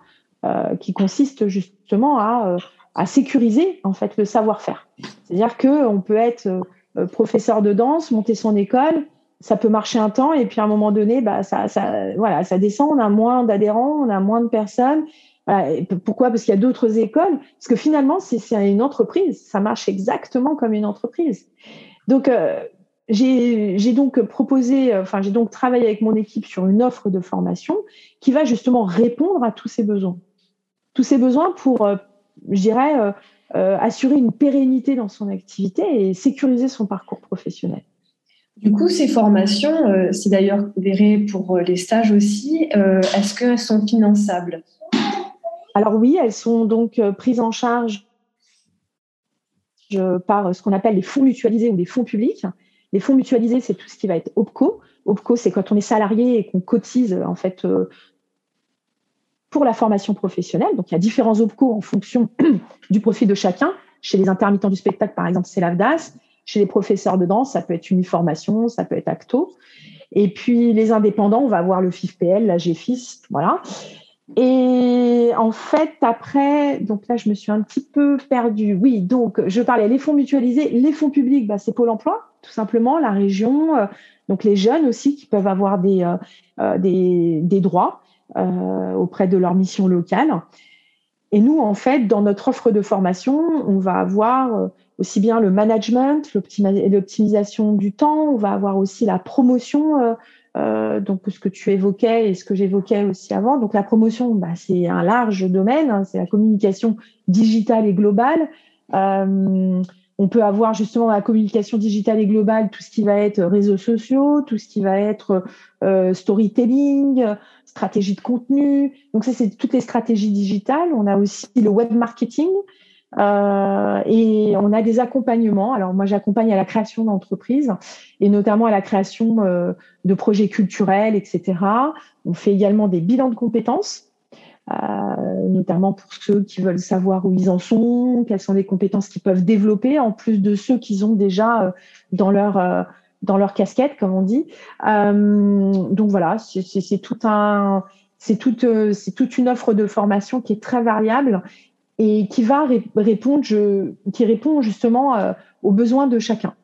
euh, qui consiste justement à, euh, à, sécuriser en fait le savoir-faire. C'est-à-dire que on peut être professeur de danse, monter son école, ça peut marcher un temps et puis à un moment donné, bah ça voilà, ça descend, on a moins d'adhérents, on a moins de personnes. Pourquoi? Parce qu'il y a d'autres écoles. Parce que finalement, c'est une entreprise. Ça marche exactement comme une entreprise. Donc, euh, j'ai donc proposé, euh, enfin, j'ai donc travaillé avec mon équipe sur une offre de formation qui va justement répondre à tous ces besoins. Tous ces besoins pour, euh, je dirais, assurer une pérennité dans son activité et sécuriser son parcours professionnel. Du coup, ces formations, c'est d'ailleurs verré pour les stages aussi, est-ce qu'elles sont finançables? Alors oui, elles sont donc prises en charge par ce qu'on appelle les fonds mutualisés ou les fonds publics. Les fonds mutualisés, c'est tout ce qui va être OPCO. OPCO, c'est quand on est salarié et qu'on cotise en fait euh, pour la formation professionnelle. Donc il y a différents OPCO en fonction du profit de chacun. Chez les intermittents du spectacle, par exemple, c'est l'AFDAS. Chez les professeurs de danse, ça peut être Uniformation, ça peut être ACTO. Et puis les indépendants, on va avoir le FIFPL, la GFIS, voilà. Et en fait, après, donc là, je me suis un petit peu perdue. Oui, donc je parlais les fonds mutualisés, les fonds publics, bah, c'est Pôle Emploi, tout simplement, la région, euh, donc les jeunes aussi qui peuvent avoir des euh, euh, des, des, droits auprès de leur mission locale. Et nous, en fait, dans notre offre de formation, on va avoir aussi bien le management, l'optimisation du temps, on va avoir aussi la promotion euh, donc ce que tu évoquais et ce que j'évoquais aussi avant. Donc la promotion, bah, c'est un large domaine, hein, c'est la communication digitale et globale. Euh, on peut avoir justement la communication digitale et globale tout ce qui va être réseaux sociaux, tout ce qui va être euh, storytelling, stratégie de contenu. Donc ça, c'est toutes les stratégies digitales. On a aussi le web marketing. Euh, et on a des accompagnements. Alors moi, j'accompagne à la création d'entreprises et notamment à la création euh, de projets culturels, etc. On fait également des bilans de compétences. Euh, notamment pour ceux qui veulent savoir où ils en sont, quelles sont les compétences qu'ils peuvent développer, en plus de ceux qu'ils ont déjà dans leur dans leur casquette, comme on dit. donc voilà, c'est tout un, c'est toute toute une offre de formation qui est très variable et qui va répondre, je, qui répond justement euh, aux besoins de chacun.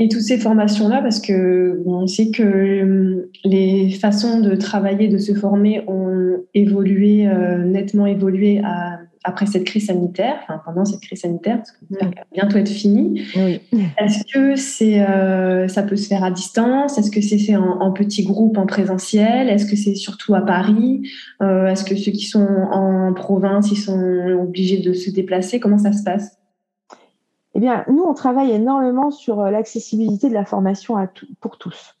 Et toutes ces formations-là, parce que on sait que euh, les façons de travailler, de se former ont évolué, euh, nettement évolué à, après cette crise sanitaire, enfin pendant cette crise sanitaire, parce que ça va bientôt être fini. Est-ce que c'est, ça peut se faire à distance? Est-ce que c'est fait en, en, petits groupes, en présentiel? Est-ce que c'est surtout à Paris? Est-ce que ceux qui sont en province, ils sont obligés de se déplacer? Comment ça se passe? Eh bien, nous, on travaille énormément sur l'accessibilité de la formation à pour tous.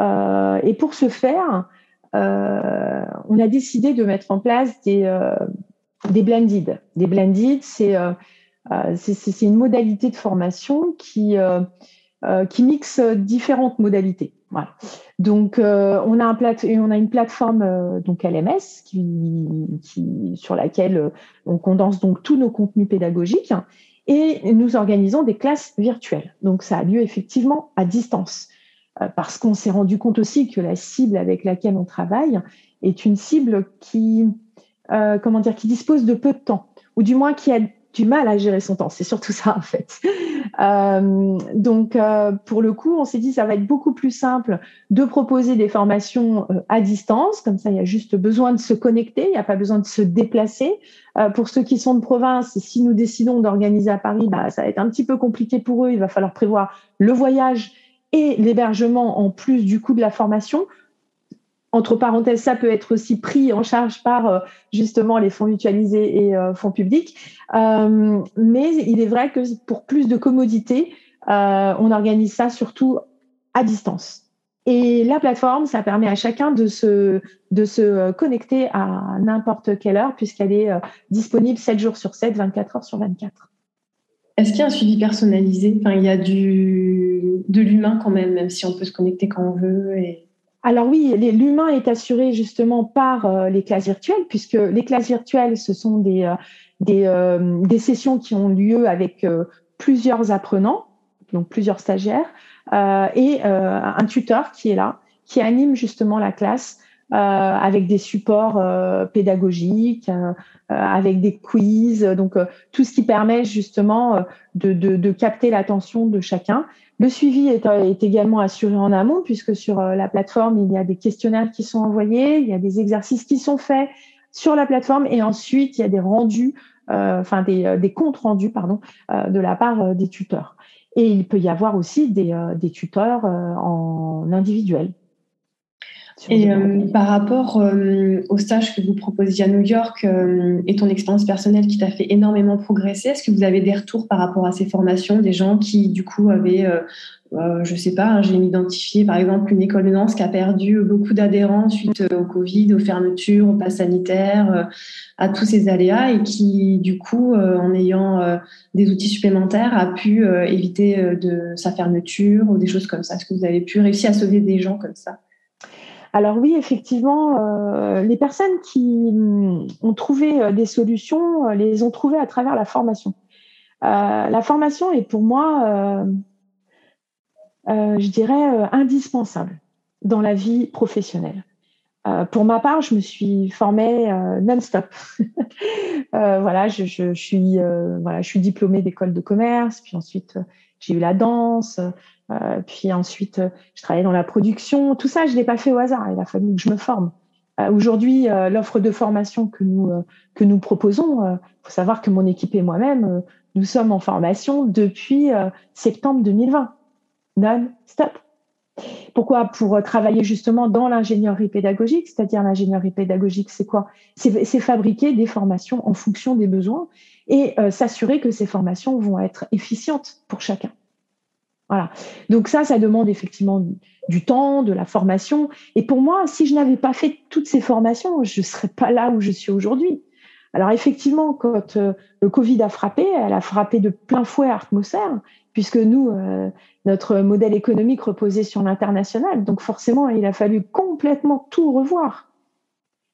Euh, et pour ce faire, euh, on a décidé de mettre en place des, euh, des blended. Des blended, c'est c'est une modalité de formation qui, qui mixe différentes modalités. Voilà. Donc, on, a un plate on a une plateforme donc LMS qui, sur laquelle on condense donc tous nos contenus pédagogiques et nous organisons des classes virtuelles. Donc, ça a lieu effectivement à distance. Euh, parce qu'on s'est rendu compte aussi que la cible avec laquelle on travaille est une cible qui, euh, comment dire, qui dispose de peu de temps, ou du moins qui a du mal à gérer son temps. C'est surtout ça en fait. Euh, donc euh, pour le coup, on s'est dit ça va être beaucoup plus simple de proposer des formations à distance. Comme ça, il y a juste besoin de se connecter, il n'y a pas besoin de se déplacer. Pour ceux qui sont de province, si nous décidons d'organiser à Paris, bah, ça va être un petit peu compliqué pour eux. Il va falloir prévoir le voyage et l'hébergement en plus du coût de la formation. Entre parenthèses, ça peut être aussi pris en charge par euh, justement les fonds mutualisés et euh, fonds publics. Euh, mais il est vrai que pour plus de commodité, on organise ça surtout à distance. Et la plateforme, ça permet à chacun de se, de se connecter à n'importe quelle heure puisqu'elle est disponible 7 jours sur 7, 24 heures sur 24. Est-ce qu'il y a un suivi personnalisé? Il y a du, de l'humain quand même, même si on peut se connecter quand on veut. Et... Alors oui, l'humain est assuré justement par euh, les classes virtuelles, puisque les classes virtuelles, ce sont des, euh, des, euh, des, sessions qui ont lieu avec plusieurs apprenants, donc plusieurs stagiaires, et un tuteur qui est là, qui anime justement la classe avec des supports euh, pédagogiques, euh, avec des quiz, donc tout ce qui permet justement de, de, de capter l'attention de chacun. Le suivi est, est, également assuré en amont puisque sur la plateforme, il y a des questionnaires qui sont envoyés, il y a des exercices qui sont faits sur la plateforme et ensuite il y a des rendus, euh, enfin des, des, comptes rendus pardon, euh, de la part des tuteurs. Et il peut y avoir aussi des, des tuteurs en individuel. Et euh, par rapport euh, au stage que vous proposiez à New York euh, et ton expérience personnelle qui t'a fait énormément progresser, est-ce que vous avez des retours par rapport à ces formations, des gens qui du coup avaient, je sais pas, hein, j'ai identifié par exemple une école de danse qui a perdu beaucoup d'adhérents suite au Covid, aux fermetures, au pass sanitaire, à tous ces aléas et qui du coup, en ayant des outils supplémentaires, a pu éviter de sa fermeture ou des choses comme ça? Est-ce que vous avez pu réussir à sauver des gens comme ça? Alors oui, effectivement, euh, les personnes qui mm, ont trouvé euh, des solutions euh, les ont trouvées à travers la formation. la formation est pour moi, je dirais, indispensable dans la vie professionnelle. pour ma part, je me suis formée non-stop. voilà, je, suis, voilà, je suis diplômée d'école de commerce, puis ensuite j'ai eu la danse, euh, puis ensuite, euh, je travaillais dans la production. Tout ça, je l'ai pas fait au hasard. Il a fallu que je me forme. Euh, aujourd'hui, l'offre de formation que nous que nous proposons, il faut savoir que mon équipe et moi-même, nous sommes en formation depuis septembre 2020, non-stop. Pourquoi? Pour travailler justement dans l'ingénierie pédagogique, c'est-à-dire l'ingénierie pédagogique, c'est quoi? C'est fabriquer des formations en fonction des besoins et s'assurer que ces formations vont être efficientes pour chacun. Voilà. Donc ça, ça demande effectivement du temps, de la formation. Et pour moi, si je n'avais pas fait toutes ces formations, je ne serais pas là où je suis aujourd'hui. Alors effectivement, quand euh, le Covid a frappé, elle a frappé de plein fouet Atmosphère, puisque nous, euh, notre modèle économique reposait sur l'international. Donc forcément, il a fallu complètement tout revoir.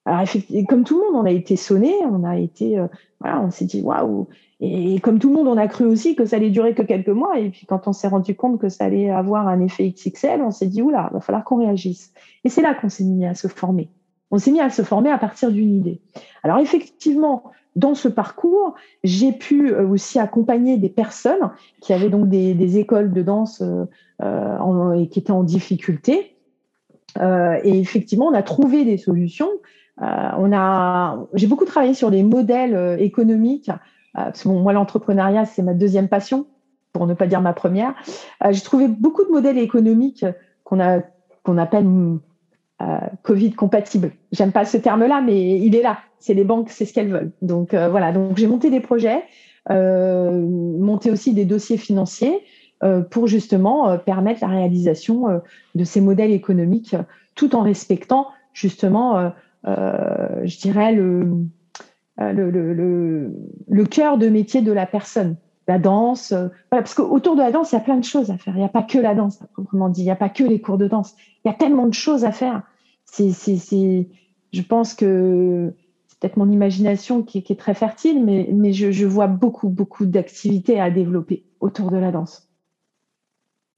Alors, comme tout le monde, on a été sonné, on a été, euh, voilà, on s'est dit waouh. Et comme tout le monde, on a cru aussi que ça allait durer que quelques mois. Et puis, quand on s'est rendu compte que ça allait avoir un effet XXL, on s'est dit oula, va falloir qu'on réagisse. Et c'est là qu'on s'est mis à se former. On s'est mis à se former à partir d'une idée. Alors, effectivement, dans ce parcours, j'ai pu euh, aussi accompagner des personnes qui avaient donc des, écoles de danse euh, et qui étaient en difficulté. Et effectivement, on a trouvé des solutions on a, j'ai beaucoup travaillé sur les modèles économiques. parce que moi, l'entrepreneuriat, c'est ma deuxième passion, pour ne pas dire ma première. j'ai trouvé beaucoup de modèles économiques qu'on a qu'on appelle Covid compatible. J'aime pas ce terme-là, mais il est là. C'est les banques, c'est ce qu'elles veulent. Donc voilà. Donc j'ai monté des projets, monté aussi des dossiers financiers. Euh, pour justement euh, permettre la réalisation euh, de ces modèles économiques tout en respectant justement, je dirais, le, le, le, le, cœur de métier de la personne. La danse, voilà, parce qu'autour de la danse, il y a plein de choses à faire. Il n'y a pas que la danse, proprement dit. Il n'y a pas que les cours de danse. Il y a tellement de choses à faire. C'est, je pense que c'est peut-être mon imagination qui, qui, est très fertile, mais, mais je, je vois beaucoup, beaucoup d'activités à développer autour de la danse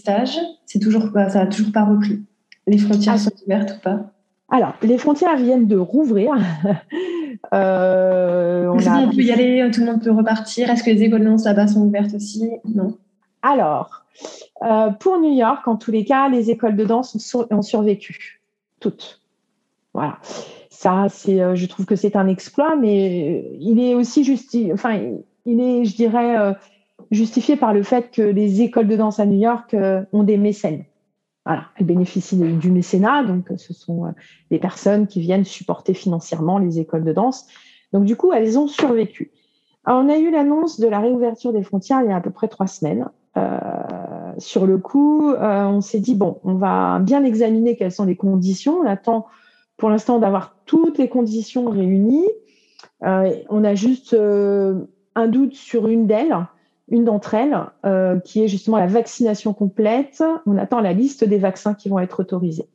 stage, c'est toujours ça n'a toujours pas repris. Les frontières ah. sont ouvertes ou pas? Alors, les frontières viennent de rouvrir. euh, on, on, peut y aller, tout le monde peut repartir? Est-ce que les écoles de danse là-bas sont ouvertes aussi? Non. Alors, euh, pour New York, en tous les cas, les écoles de danse ont, survécu. Toutes. Voilà. Ça, c'est, euh, je trouve que c'est un exploit, mais il est aussi juste, enfin, il est, je dirais, euh, justifié par le fait que les écoles de danse à New York euh, ont des mécènes. Voilà, elles bénéficient du mécénat, donc ce sont euh, des personnes qui viennent supporter financièrement les écoles de danse. Donc du coup, elles ont survécu. on a eu l'annonce de la réouverture des frontières il y a à peu près trois semaines. Euh, sur le coup, on s'est dit bon, on va bien examiner quelles sont les conditions. On attend pour l'instant d'avoir toutes les conditions réunies. on a juste un doute sur une d'elles une d'entre elles, euh, qui est justement la vaccination complète. On attend la liste des vaccins qui vont être autorisés.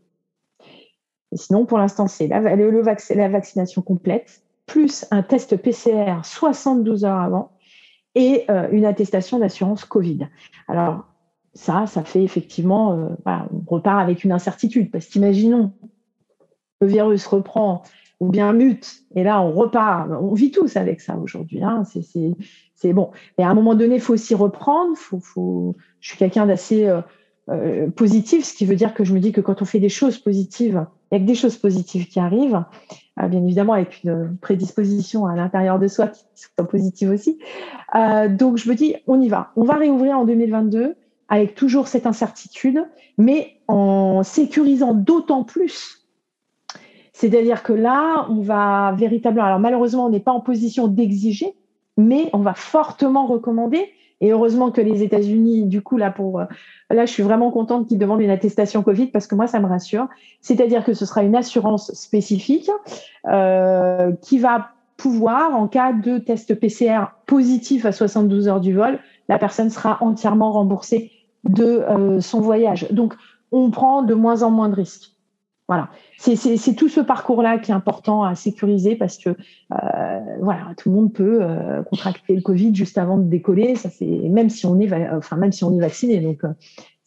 Sinon, pour l'instant, c'est la, vaccination complète, plus un test PCR 72 heures avant et euh, une attestation d'assurance Covid. Alors, ça, ça fait effectivement, euh, on repart avec une incertitude, parce qu'imaginons, le virus reprend ou bien mute, et là, on repart. On vit tous avec ça aujourd'hui. Hein. C'est bon. Mais à un moment donné, il faut aussi reprendre. Faut. Je suis quelqu'un d'assez euh, euh, positif, ce qui veut dire que je me dis que quand on fait des choses positives, il y a que des choses positives qui arrivent, euh, bien évidemment avec une prédisposition à l'intérieur de soi qui soit positive aussi. donc je me dis, on y va. On va réouvrir en 2022 avec toujours cette incertitude, mais en sécurisant d'autant plus. C'est-à-dire que là, on va véritablement. Alors malheureusement, on n'est pas en position d'exiger, mais on va fortement recommander. Et heureusement que les États-Unis, du coup, là, pour, euh, là, je suis vraiment contente qu'ils demandent une attestation Covid parce que moi, ça me rassure. C'est-à-dire que ce sera une assurance spécifique euh, qui va pouvoir, en cas de test PCR positif à 72 heures du vol, la personne sera entièrement remboursée de euh, son voyage. Donc, on prend de moins en moins de risques. Voilà, c'est tout ce parcours-là qui est important à sécuriser parce que euh, voilà, tout le monde peut euh, contracter le Covid juste avant de décoller. Ça c'est même si on est, enfin même si on est vacciné. Donc, euh,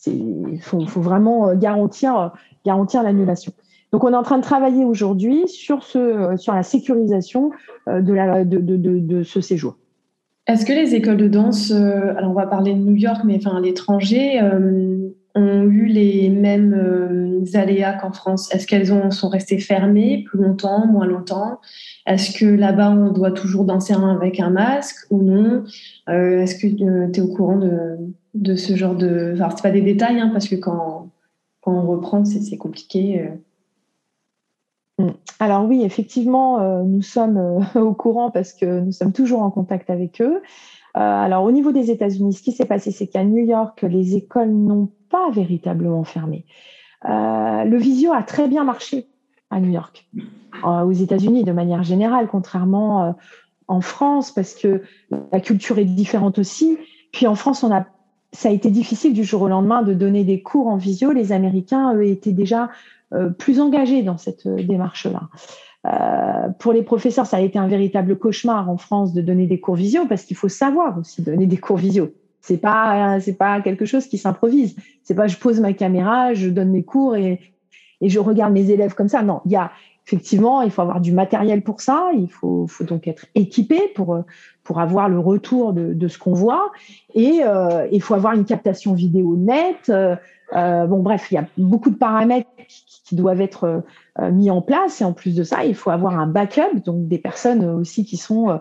il faut, vraiment garantir garantir l'annulation. Donc, on est en train de travailler aujourd'hui sur ce sur la sécurisation de de ce séjour. Est-ce que les écoles de danse, alors on va parler de New York, mais enfin à l'étranger ont eu les mêmes euh, aléas qu'en France Est-ce qu'elles ont, sont restées fermées plus longtemps, moins longtemps? Est-ce que là-bas, on doit toujours danser avec un masque ou non? Euh, Est-ce que euh, tu es au courant de, de, ce genre de... Enfin, ce pas des détails, hein, parce que quand, quand on reprend, c'est compliqué. Mm. Alors oui, effectivement, nous sommes au courant parce que nous sommes toujours en contact avec eux. alors au niveau des États-Unis, ce qui s'est passé, c'est qu'à New York, les écoles n'ont pas véritablement fermé. Euh, le visio a très bien marché à New York, euh, aux États-Unis de manière générale, contrairement euh, en France, parce que la culture est différente aussi. Puis en France, on a, ça a été difficile du jour au lendemain de donner des cours en visio. Les Américains, eux, étaient déjà plus engagés dans cette démarche-là. Pour les professeurs, ça a été un véritable cauchemar en France de donner des cours visio parce qu'il faut savoir aussi donner des cours visio. C'est pas c'est pas quelque chose qui s'improvise. C'est pas je pose ma caméra, je donne mes cours et et je regarde mes élèves comme ça. Non, il y a effectivement, il faut avoir du matériel pour ça. Il faut, faut donc être équipé pour pour avoir le retour de, de ce qu'on voit. Et euh, il faut avoir une captation vidéo nette. Euh, bon, bref, il y a beaucoup de paramètres qui, qui doivent être mis en place. Et en plus de ça, il faut avoir un backup, donc des personnes aussi qui sont,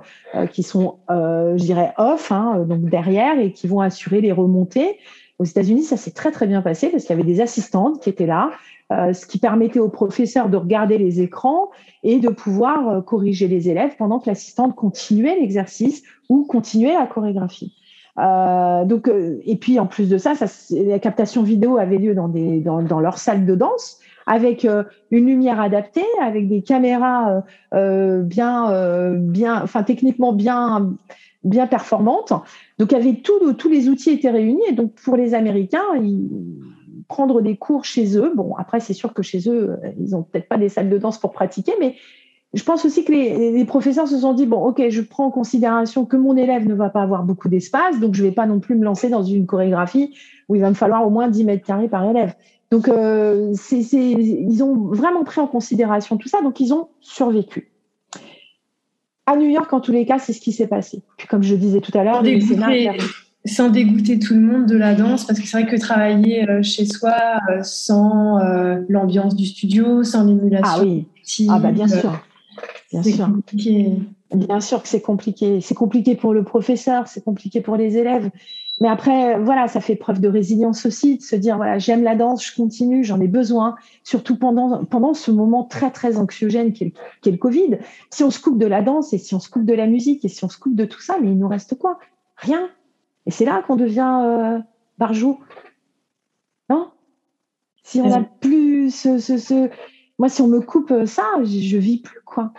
qui sont je dirais, off, hein, donc derrière, et qui vont assurer les remontées. Aux États-Unis, ça s'est très très bien passé parce qu'il y avait des assistantes qui étaient là, euh, ce qui permettait aux professeurs de regarder les écrans et de pouvoir euh, corriger les élèves pendant que l'assistante continuait l'exercice ou continuait la chorégraphie. Euh, donc, euh, et puis en plus de ça, ça, la captation vidéo avait lieu dans, des, dans, dans leur salle de danse avec une lumière adaptée, avec des caméras euh, bien, bien, enfin techniquement bien, bien performantes. Donc, il avait tout, tous les outils étaient réunis. Et donc, pour les Américains, ils, prendre des cours chez eux. Bon, après, c'est sûr que chez eux, ils n'ont peut-être pas des salles de danse pour pratiquer, mais je pense aussi que les, professeurs se sont dit, bon, ok, je prends en considération que mon élève ne va pas avoir beaucoup d'espace, donc je ne vais pas non plus me lancer dans une chorégraphie où il va me falloir au moins 10 mètres carrés par élève. Donc, euh, ils ont vraiment pris en considération tout ça, donc ils ont survécu. À New York, en tous les cas, c'est ce qui s'est passé. Puis, comme je disais tout à l'heure, sans dégoûter tout le monde de la danse, parce que c'est vrai que travailler euh, chez soi euh, sans euh, l'ambiance du studio, sans l'émulation. Ah oui. Ah bah bien sûr. Bien sûr. Compliqué. Bien sûr que c'est compliqué. C'est compliqué pour le professeur, c'est compliqué pour les élèves. Mais après, voilà, ça fait preuve de résilience aussi, de se dire, voilà, j'aime la danse, je continue, j'en ai besoin, surtout pendant, pendant ce moment très, très anxiogène qu'est le, le Covid. Si on se coupe de la danse et si on se coupe de la musique et si on se coupe de tout ça, mais il nous reste quoi? Rien. Et c'est là qu'on devient euh, barjou. Non? Si on n'a plus ce, ce, Moi, si on me coupe ça, je, je vis plus, quoi.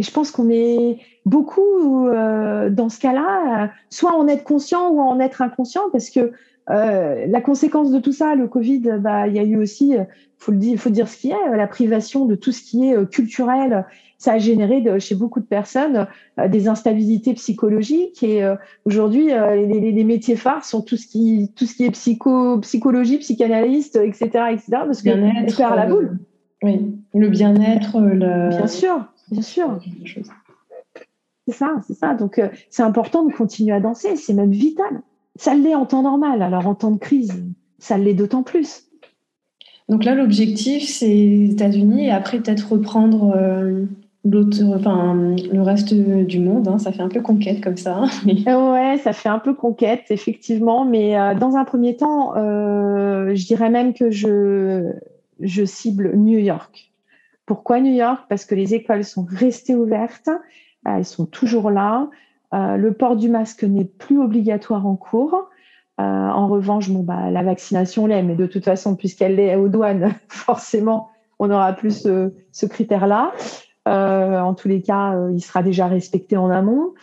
Et je pense qu'on est beaucoup euh, dans ce cas-là, euh, soit en être conscient ou en être inconscient, parce que euh, la conséquence de tout ça, le Covid, bah, il y a eu aussi, faut le dire, faut dire ce qui est, la privation de tout ce qui est culturel. Ça a généré de, chez beaucoup de personnes des instabilités psychologiques. Et aujourd'hui, les, les, métiers phares sont tout ce qui, tout ce qui est psycho, psychologie, psychanalyste, etc., etc. Parce que faire la boule. Oui, le bien-être, le... Bien sûr. Bien sûr. C'est ça, c'est ça. Donc, euh, c'est important de continuer à danser. C'est même vital. Ça l'est en temps normal. Alors, en temps de crise, ça l'est d'autant plus. Donc là, l'objectif, c'est les États-Unis et après, peut-être reprendre euh, enfin, le reste du monde. Hein. Ça fait un peu conquête comme ça. Ouais, ça fait un peu conquête, effectivement. Mais euh, dans un premier temps, je dirais même que je, je cible New York. Pourquoi New York? Parce que les écoles sont restées ouvertes, euh, elles sont toujours là. Euh, le port du masque n'est plus obligatoire en cours. Euh, en revanche, bon, bah, la vaccination l'est, mais de toute façon, puisqu'elle est aux douanes, forcément, on n'aura plus ce, critère-là. en tous les cas, il sera déjà respecté en amont.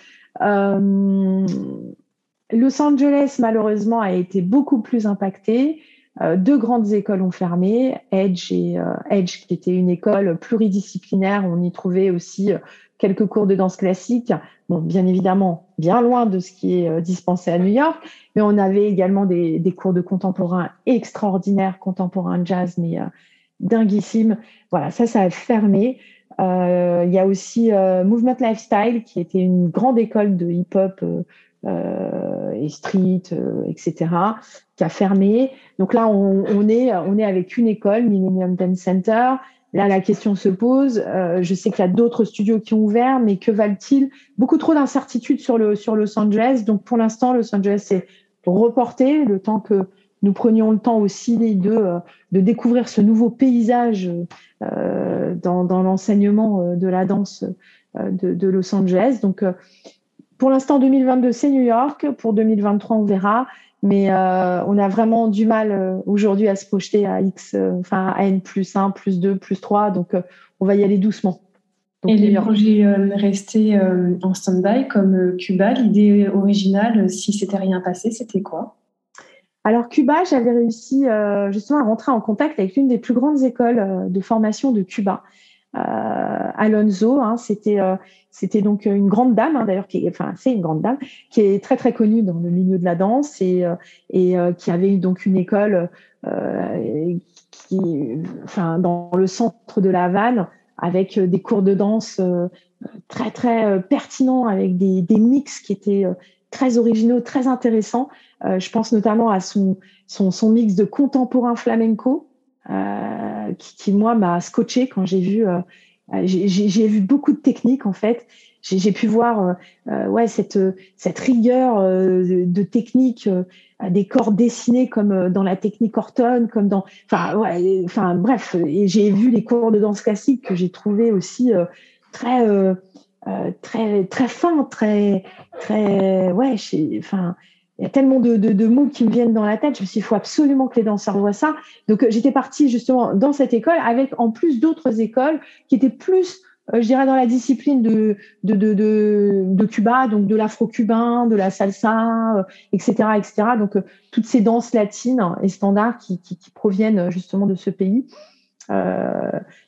Los Angeles, malheureusement, a été beaucoup plus impacté. Euh, deux grandes écoles ont fermé, Edge et euh, Edge qui était une école pluridisciplinaire. On y trouvait aussi euh, quelques cours de danse classique. Bon, bien évidemment, bien loin de ce qui est dispensé à New York, mais on avait également des, cours de contemporain extraordinaires, contemporain jazz, mais dinguissime. Voilà, ça, ça a fermé. Euh, il y a aussi Movement Lifestyle, qui était une grande école de hip-hop euh, et street, etc., qui a fermé. Donc là, on, est, on est avec une école, Millennium Dance Center. Là, la question se pose. Euh, je sais qu'il y a d'autres studios qui ont ouvert, mais que valent-ils? Beaucoup trop d'incertitudes sur, le, sur Los Angeles. Donc, pour l'instant, Los Angeles est reporté le temps que nous prenions le temps aussi de, euh, de découvrir ce nouveau paysage euh, dans, dans l'enseignement euh, de la danse de, de, Los Angeles. Donc, pour l'instant, 2022, c'est New York. Pour 2023, on verra. Mais euh, on a vraiment du mal euh, aujourd'hui à se projeter à X, euh, enfin à N plus 1, plus 2, plus 3. Donc on va y aller doucement. Et les projets restés en stand-by comme Cuba, l'idée originale, si c'était rien passé, c'était quoi? Alors Cuba, j'avais réussi justement à rentrer en contact avec l'une des plus grandes écoles de formation de Cuba. Alonso, hein, c'était c'était donc euh, une grande dame, hein, d'ailleurs, qui, enfin, c'est une grande dame, qui est très très connue dans le milieu de la danse et, euh, euh, qui avait donc une école qui, dans le centre de la Havane, avec des cours de danse très très pertinents, avec des, des mix qui étaient très originaux, très intéressants. je pense notamment à son, son, son mix de contemporain flamenco, qui, moi, m'a scotché quand j'ai vu. j'ai vu beaucoup de techniques en fait j'ai pu voir ouais cette cette rigueur de, technique des corps dessinés comme dans la technique Horton comme dans enfin ouais enfin bref et j'ai vu les cours de danse classique que j'ai trouvé aussi très euh, très très fin, très très ouais. Enfin, il y a tellement de, mots qui me viennent dans la tête. Je me suis dit, il faut absolument que les danseurs voient ça. Donc, euh, j'étais partie justement dans cette école avec en plus d'autres écoles qui étaient plus, euh, je dirais, dans la discipline de, de, de, Cuba, donc de l'afro-cubain, de la salsa, etc., etc. Donc, toutes ces danses latines et standards qui proviennent justement de ce pays.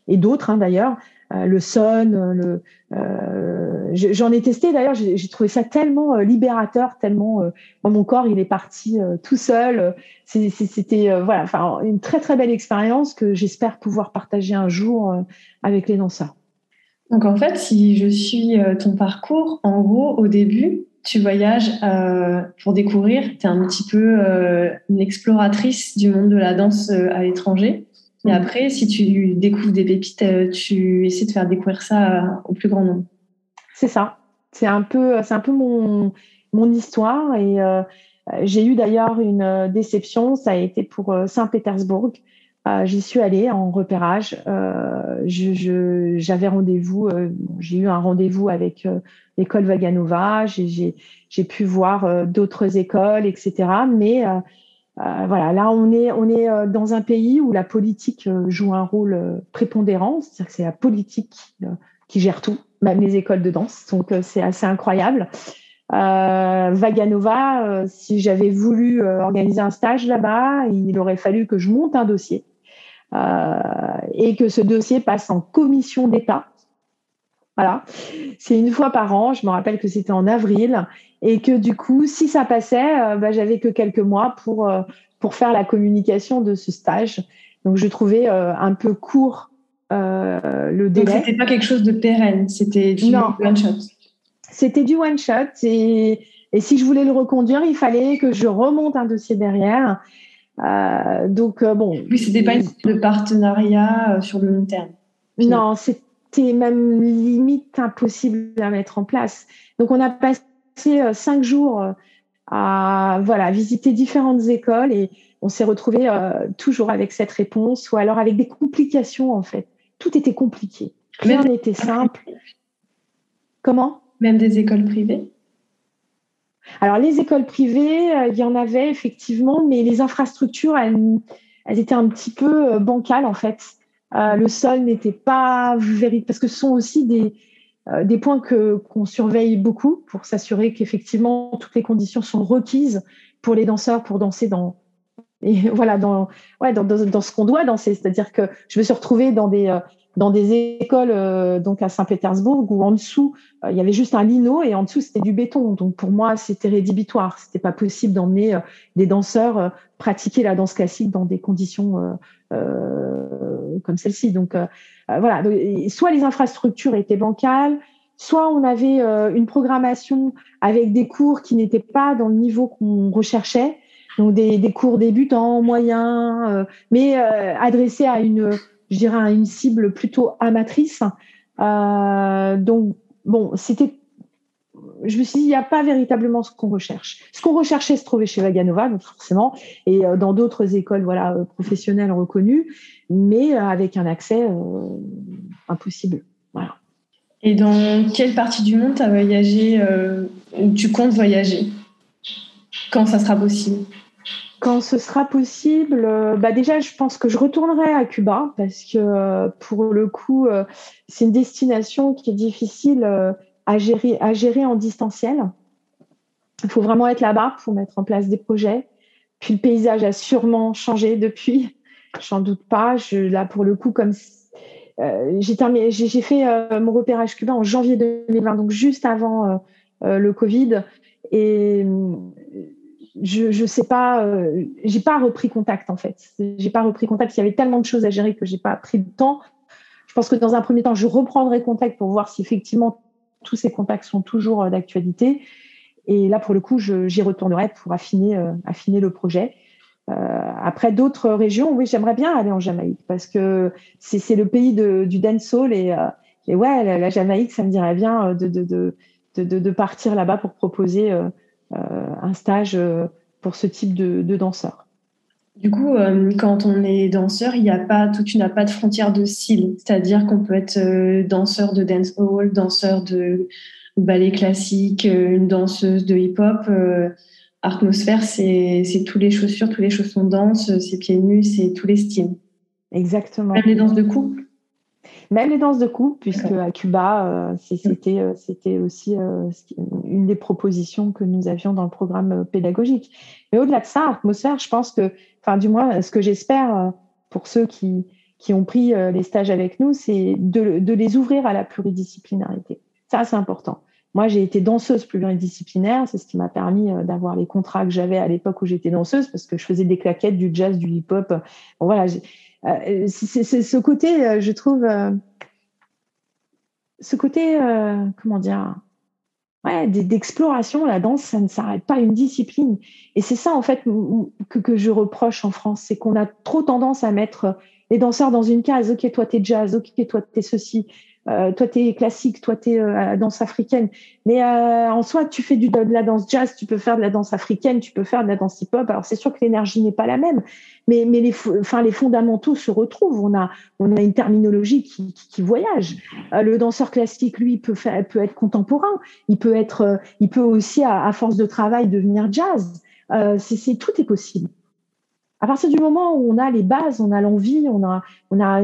et d'autres hein, d'ailleurs. Euh, le son, le, euh, j'en ai testé d'ailleurs, j'ai trouvé ça tellement euh, libérateur, tellement mon corps il est parti tout seul. C'était voilà, enfin une très très belle expérience que j'espère pouvoir partager un jour avec les danseurs. Donc en fait, si je suis ton parcours, en gros, au début, tu voyages pour découvrir, tu es un petit peu une exploratrice du monde de la danse à l'étranger. Et après, si tu découvres des pépites, euh, tu essaies de faire découvrir ça euh, au plus grand nombre. C'est ça. C'est un peu, c'est un peu mon, mon histoire. Et euh, j'ai eu d'ailleurs une déception. Ça a été pour Saint-Pétersbourg. J'y suis allée en repérage. j'avais rendez-vous. j'ai eu un rendez-vous avec l'école Vaganova. J'ai, j'ai pu voir d'autres écoles, etc. Mais euh, voilà, là on est on est euh, dans un pays où la politique euh, joue un rôle prépondérant, c'est-à-dire que c'est la politique qui gère tout, même les écoles de danse. Donc c'est assez incroyable. Vaganova, si j'avais voulu organiser un stage là-bas, il aurait fallu que je monte un dossier et que ce dossier passe en commission d'État. Voilà, c'est une fois par an. Je me rappelle que c'était en avril et que du coup, si ça passait, euh, bah, j'avais que quelques mois pour euh, pour faire la communication de ce stage. Donc, je trouvais euh, un peu court le délai. Donc, c'était pas quelque chose de pérenne, c'était du one shot. C'était du one shot et et si je voulais le reconduire, il fallait que je remonte un dossier derrière. donc bon. Oui, c'était pas une partenariat sur le long terme. Non, c'était même limite impossible à mettre en place. Donc on a passé euh, cinq jours euh, à voilà visiter différentes écoles et on s'est retrouvé euh, toujours avec cette réponse ou alors avec des complications en fait. Tout était compliqué. Rien n'était simple. Comment? Même des écoles privées? Alors les écoles privées, il y en avait effectivement, mais les infrastructures, elles, elles étaient un petit peu bancales en fait. Le sol n'était pas véritable parce que ce sont aussi des, euh, des points que qu'on surveille beaucoup pour s'assurer qu'effectivement toutes les conditions sont requises pour les danseurs pour danser dans et voilà dans ouais dans, dans, ce qu'on doit danser. C'est-à-dire que je me suis retrouvée dans des euh, dans des écoles euh, donc à Saint-Pétersbourg où en dessous il y avait juste un lino et en dessous c'était du béton. Donc pour moi c'était rédhibitoire. C'était pas possible d'emmener des danseurs pratiquer la danse classique dans des conditions comme celle-ci. Donc euh, voilà, soit les infrastructures étaient bancales, soit on avait euh, une programmation avec des cours qui n'étaient pas dans le niveau qu'on recherchait, donc des, cours débutants, moyens, euh, mais adressés à une, je dirais, à une cible plutôt amatrice. donc bon, c'était je me suis dit, il n'y a pas véritablement ce qu'on recherche. Ce qu'on recherchait se trouvait chez Vaganova, donc forcément, et dans d'autres écoles voilà, professionnelles reconnues mais euh, avec un accès euh, impossible. Voilà. Et dans quelle partie du monde tu as voyagé euh, ou tu comptes voyager? Quand ça sera possible? Quand ce sera possible, bah déjà, je pense que je retournerai à Cuba parce que pour le coup, c'est une destination qui est difficile à gérer, à gérer en distanciel. Il faut vraiment être là-bas pour mettre en place des projets. Puis le paysage a sûrement changé depuis. J'en doute pas. Je, là, pour le coup, comme euh, j'ai terminé, j'ai fait euh, mon repérage cubain en janvier 2020, donc juste avant euh, le Covid, et je je sais pas, j'ai pas repris contact en fait. J'ai pas repris contact. Il y avait tellement de choses à gérer que j'ai pas pris de temps. Je pense que dans un premier temps, je reprendrai contact pour voir si effectivement tous ces contacts sont toujours d'actualité. Et là, pour le coup, j'y retournerai pour affiner, affiner le projet. après d'autres régions, oui, j'aimerais bien aller en Jamaïque parce que c'est le pays du dancehall et, et ouais, la, Jamaïque, ça me dirait bien de, de, partir là-bas pour proposer un stage pour ce type de, de danseur. Du coup, euh, quand on est danseur, il n'y a pas, tu n'as pas de frontière de style. C'est-à-dire qu'on peut être euh, danseur de dancehall, danseur de ballet classique, euh, une danseuse de hip-hop. Atmosphère, c'est tous les chaussures, tous les chaussons danse, c'est pieds nus, c'est tous les styles. Exactement. Même les danses de couple même les danses de couple, puisque à Cuba, euh, c'était c'était aussi une des propositions que nous avions dans le programme pédagogique. Mais au-delà de ça, atmosphère, je pense que, enfin du moins, ce que j'espère pour ceux qui qui ont pris les stages avec nous, c'est de, les ouvrir à la pluridisciplinarité. Ça, c'est important. Moi, j'ai été danseuse pluridisciplinaire, c'est ce qui m'a permis d'avoir les contrats que j'avais à l'époque où j'étais danseuse, parce que je faisais des claquettes, du jazz, du hip-hop. Voilà, euh, c'est ce côté, euh, je trouve, euh, ce côté, comment dire, ouais, d'exploration, la danse, ça ne s'arrête pas une discipline. Et c'est ça, en fait, que, que je reproche en France, c'est qu'on a trop tendance à mettre les danseurs dans une case. Ok, toi, t'es jazz. Ok, toi, t'es ceci. Euh, toi, tu es classique, toi, tu es euh, danse africaine. Mais euh, en soi, tu fais du, de la danse jazz, tu peux faire de la danse africaine, tu peux faire de la danse hip-hop. Alors, c'est sûr que l'énergie n'est pas la même, mais, mais les, les fondamentaux se retrouvent. On a, on a une terminologie qui, voyage. le danseur classique, lui, peut, faire, peut être contemporain. Il peut, être, il peut aussi, à, à force de travail, devenir jazz. c'est, tout est possible à partir du moment où on a les bases, on a l'envie, on a, on a,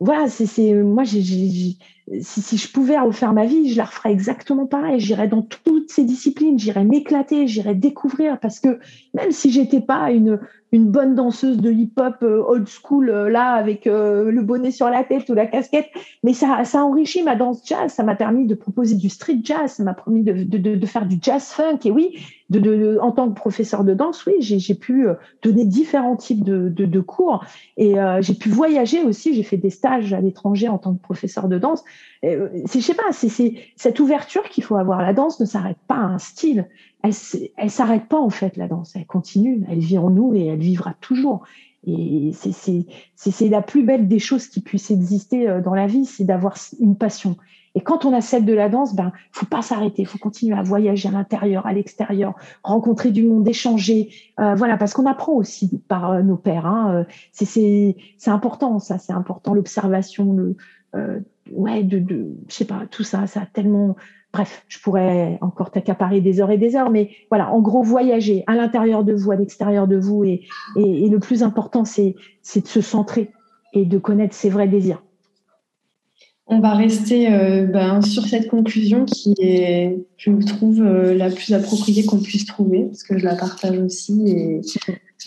voilà, c'est, moi, j'ai, si, je pouvais refaire ma vie, je la referais exactement pareil. J'irais dans toutes ces disciplines, j'irais m'éclater, j'irais découvrir parce que même si j'étais pas une, une bonne danseuse de hip-hop euh, old school euh, là avec euh, le bonnet sur la tête ou la casquette, mais ça, ça a enrichi ma danse jazz. Ça m'a permis de proposer du street jazz, ça m'a permis de, de, faire du jazz funk. Et oui, de, en tant que professeur de danse, oui, j'ai pu donner différents types de, cours et j'ai pu voyager aussi. J'ai fait des stages à l'étranger en tant que professeur de danse. C'est, je sais pas, c'est cette ouverture qu'il faut avoir. La danse ne s'arrête pas à un style. Elle, elle s'arrête pas en fait la danse. Elle continue. Elle vit en nous et elle vivra toujours. Et c'est la plus belle des choses qui puissent exister euh, dans la vie, c'est d'avoir une passion. Et quand on a celle de la danse, ben, faut pas s'arrêter, faut continuer à voyager à l'intérieur, à l'extérieur, rencontrer du monde, échanger, euh, voilà, parce qu'on apprend aussi par euh, nos pères. Hein, c'est important, ça, c'est important, l'observation, le, ouais, de, de, je sais pas, tout ça, ça a tellement. Bref, je pourrais encore t'accaparer des heures et des heures, mais voilà, en gros, voyager à l'intérieur de vous, à l'extérieur de vous, et, le plus important, c'est de se centrer et de connaître ses vrais désirs. On va rester euh, ben, sur cette conclusion qui est, je trouve, euh, la plus appropriée qu'on puisse trouver, parce que je la partage aussi et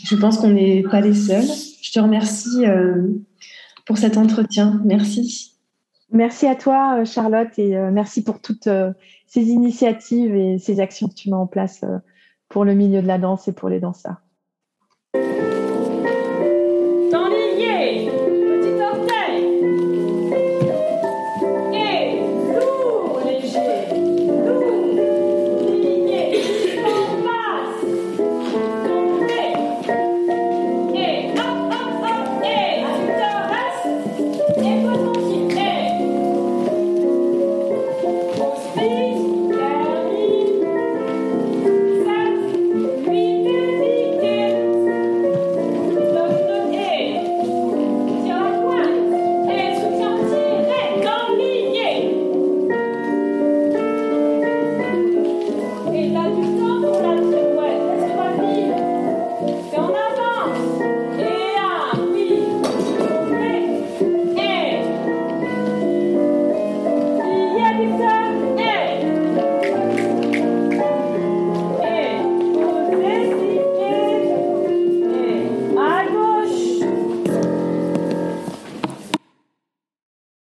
je pense qu'on n'est pas les seuls. Je te remercie euh, pour cet entretien. Merci. Merci à toi, euh, Charlotte, et euh, merci pour toutes euh, ces initiatives et ces actions que tu mets en place pour le milieu de la danse et pour les danseurs.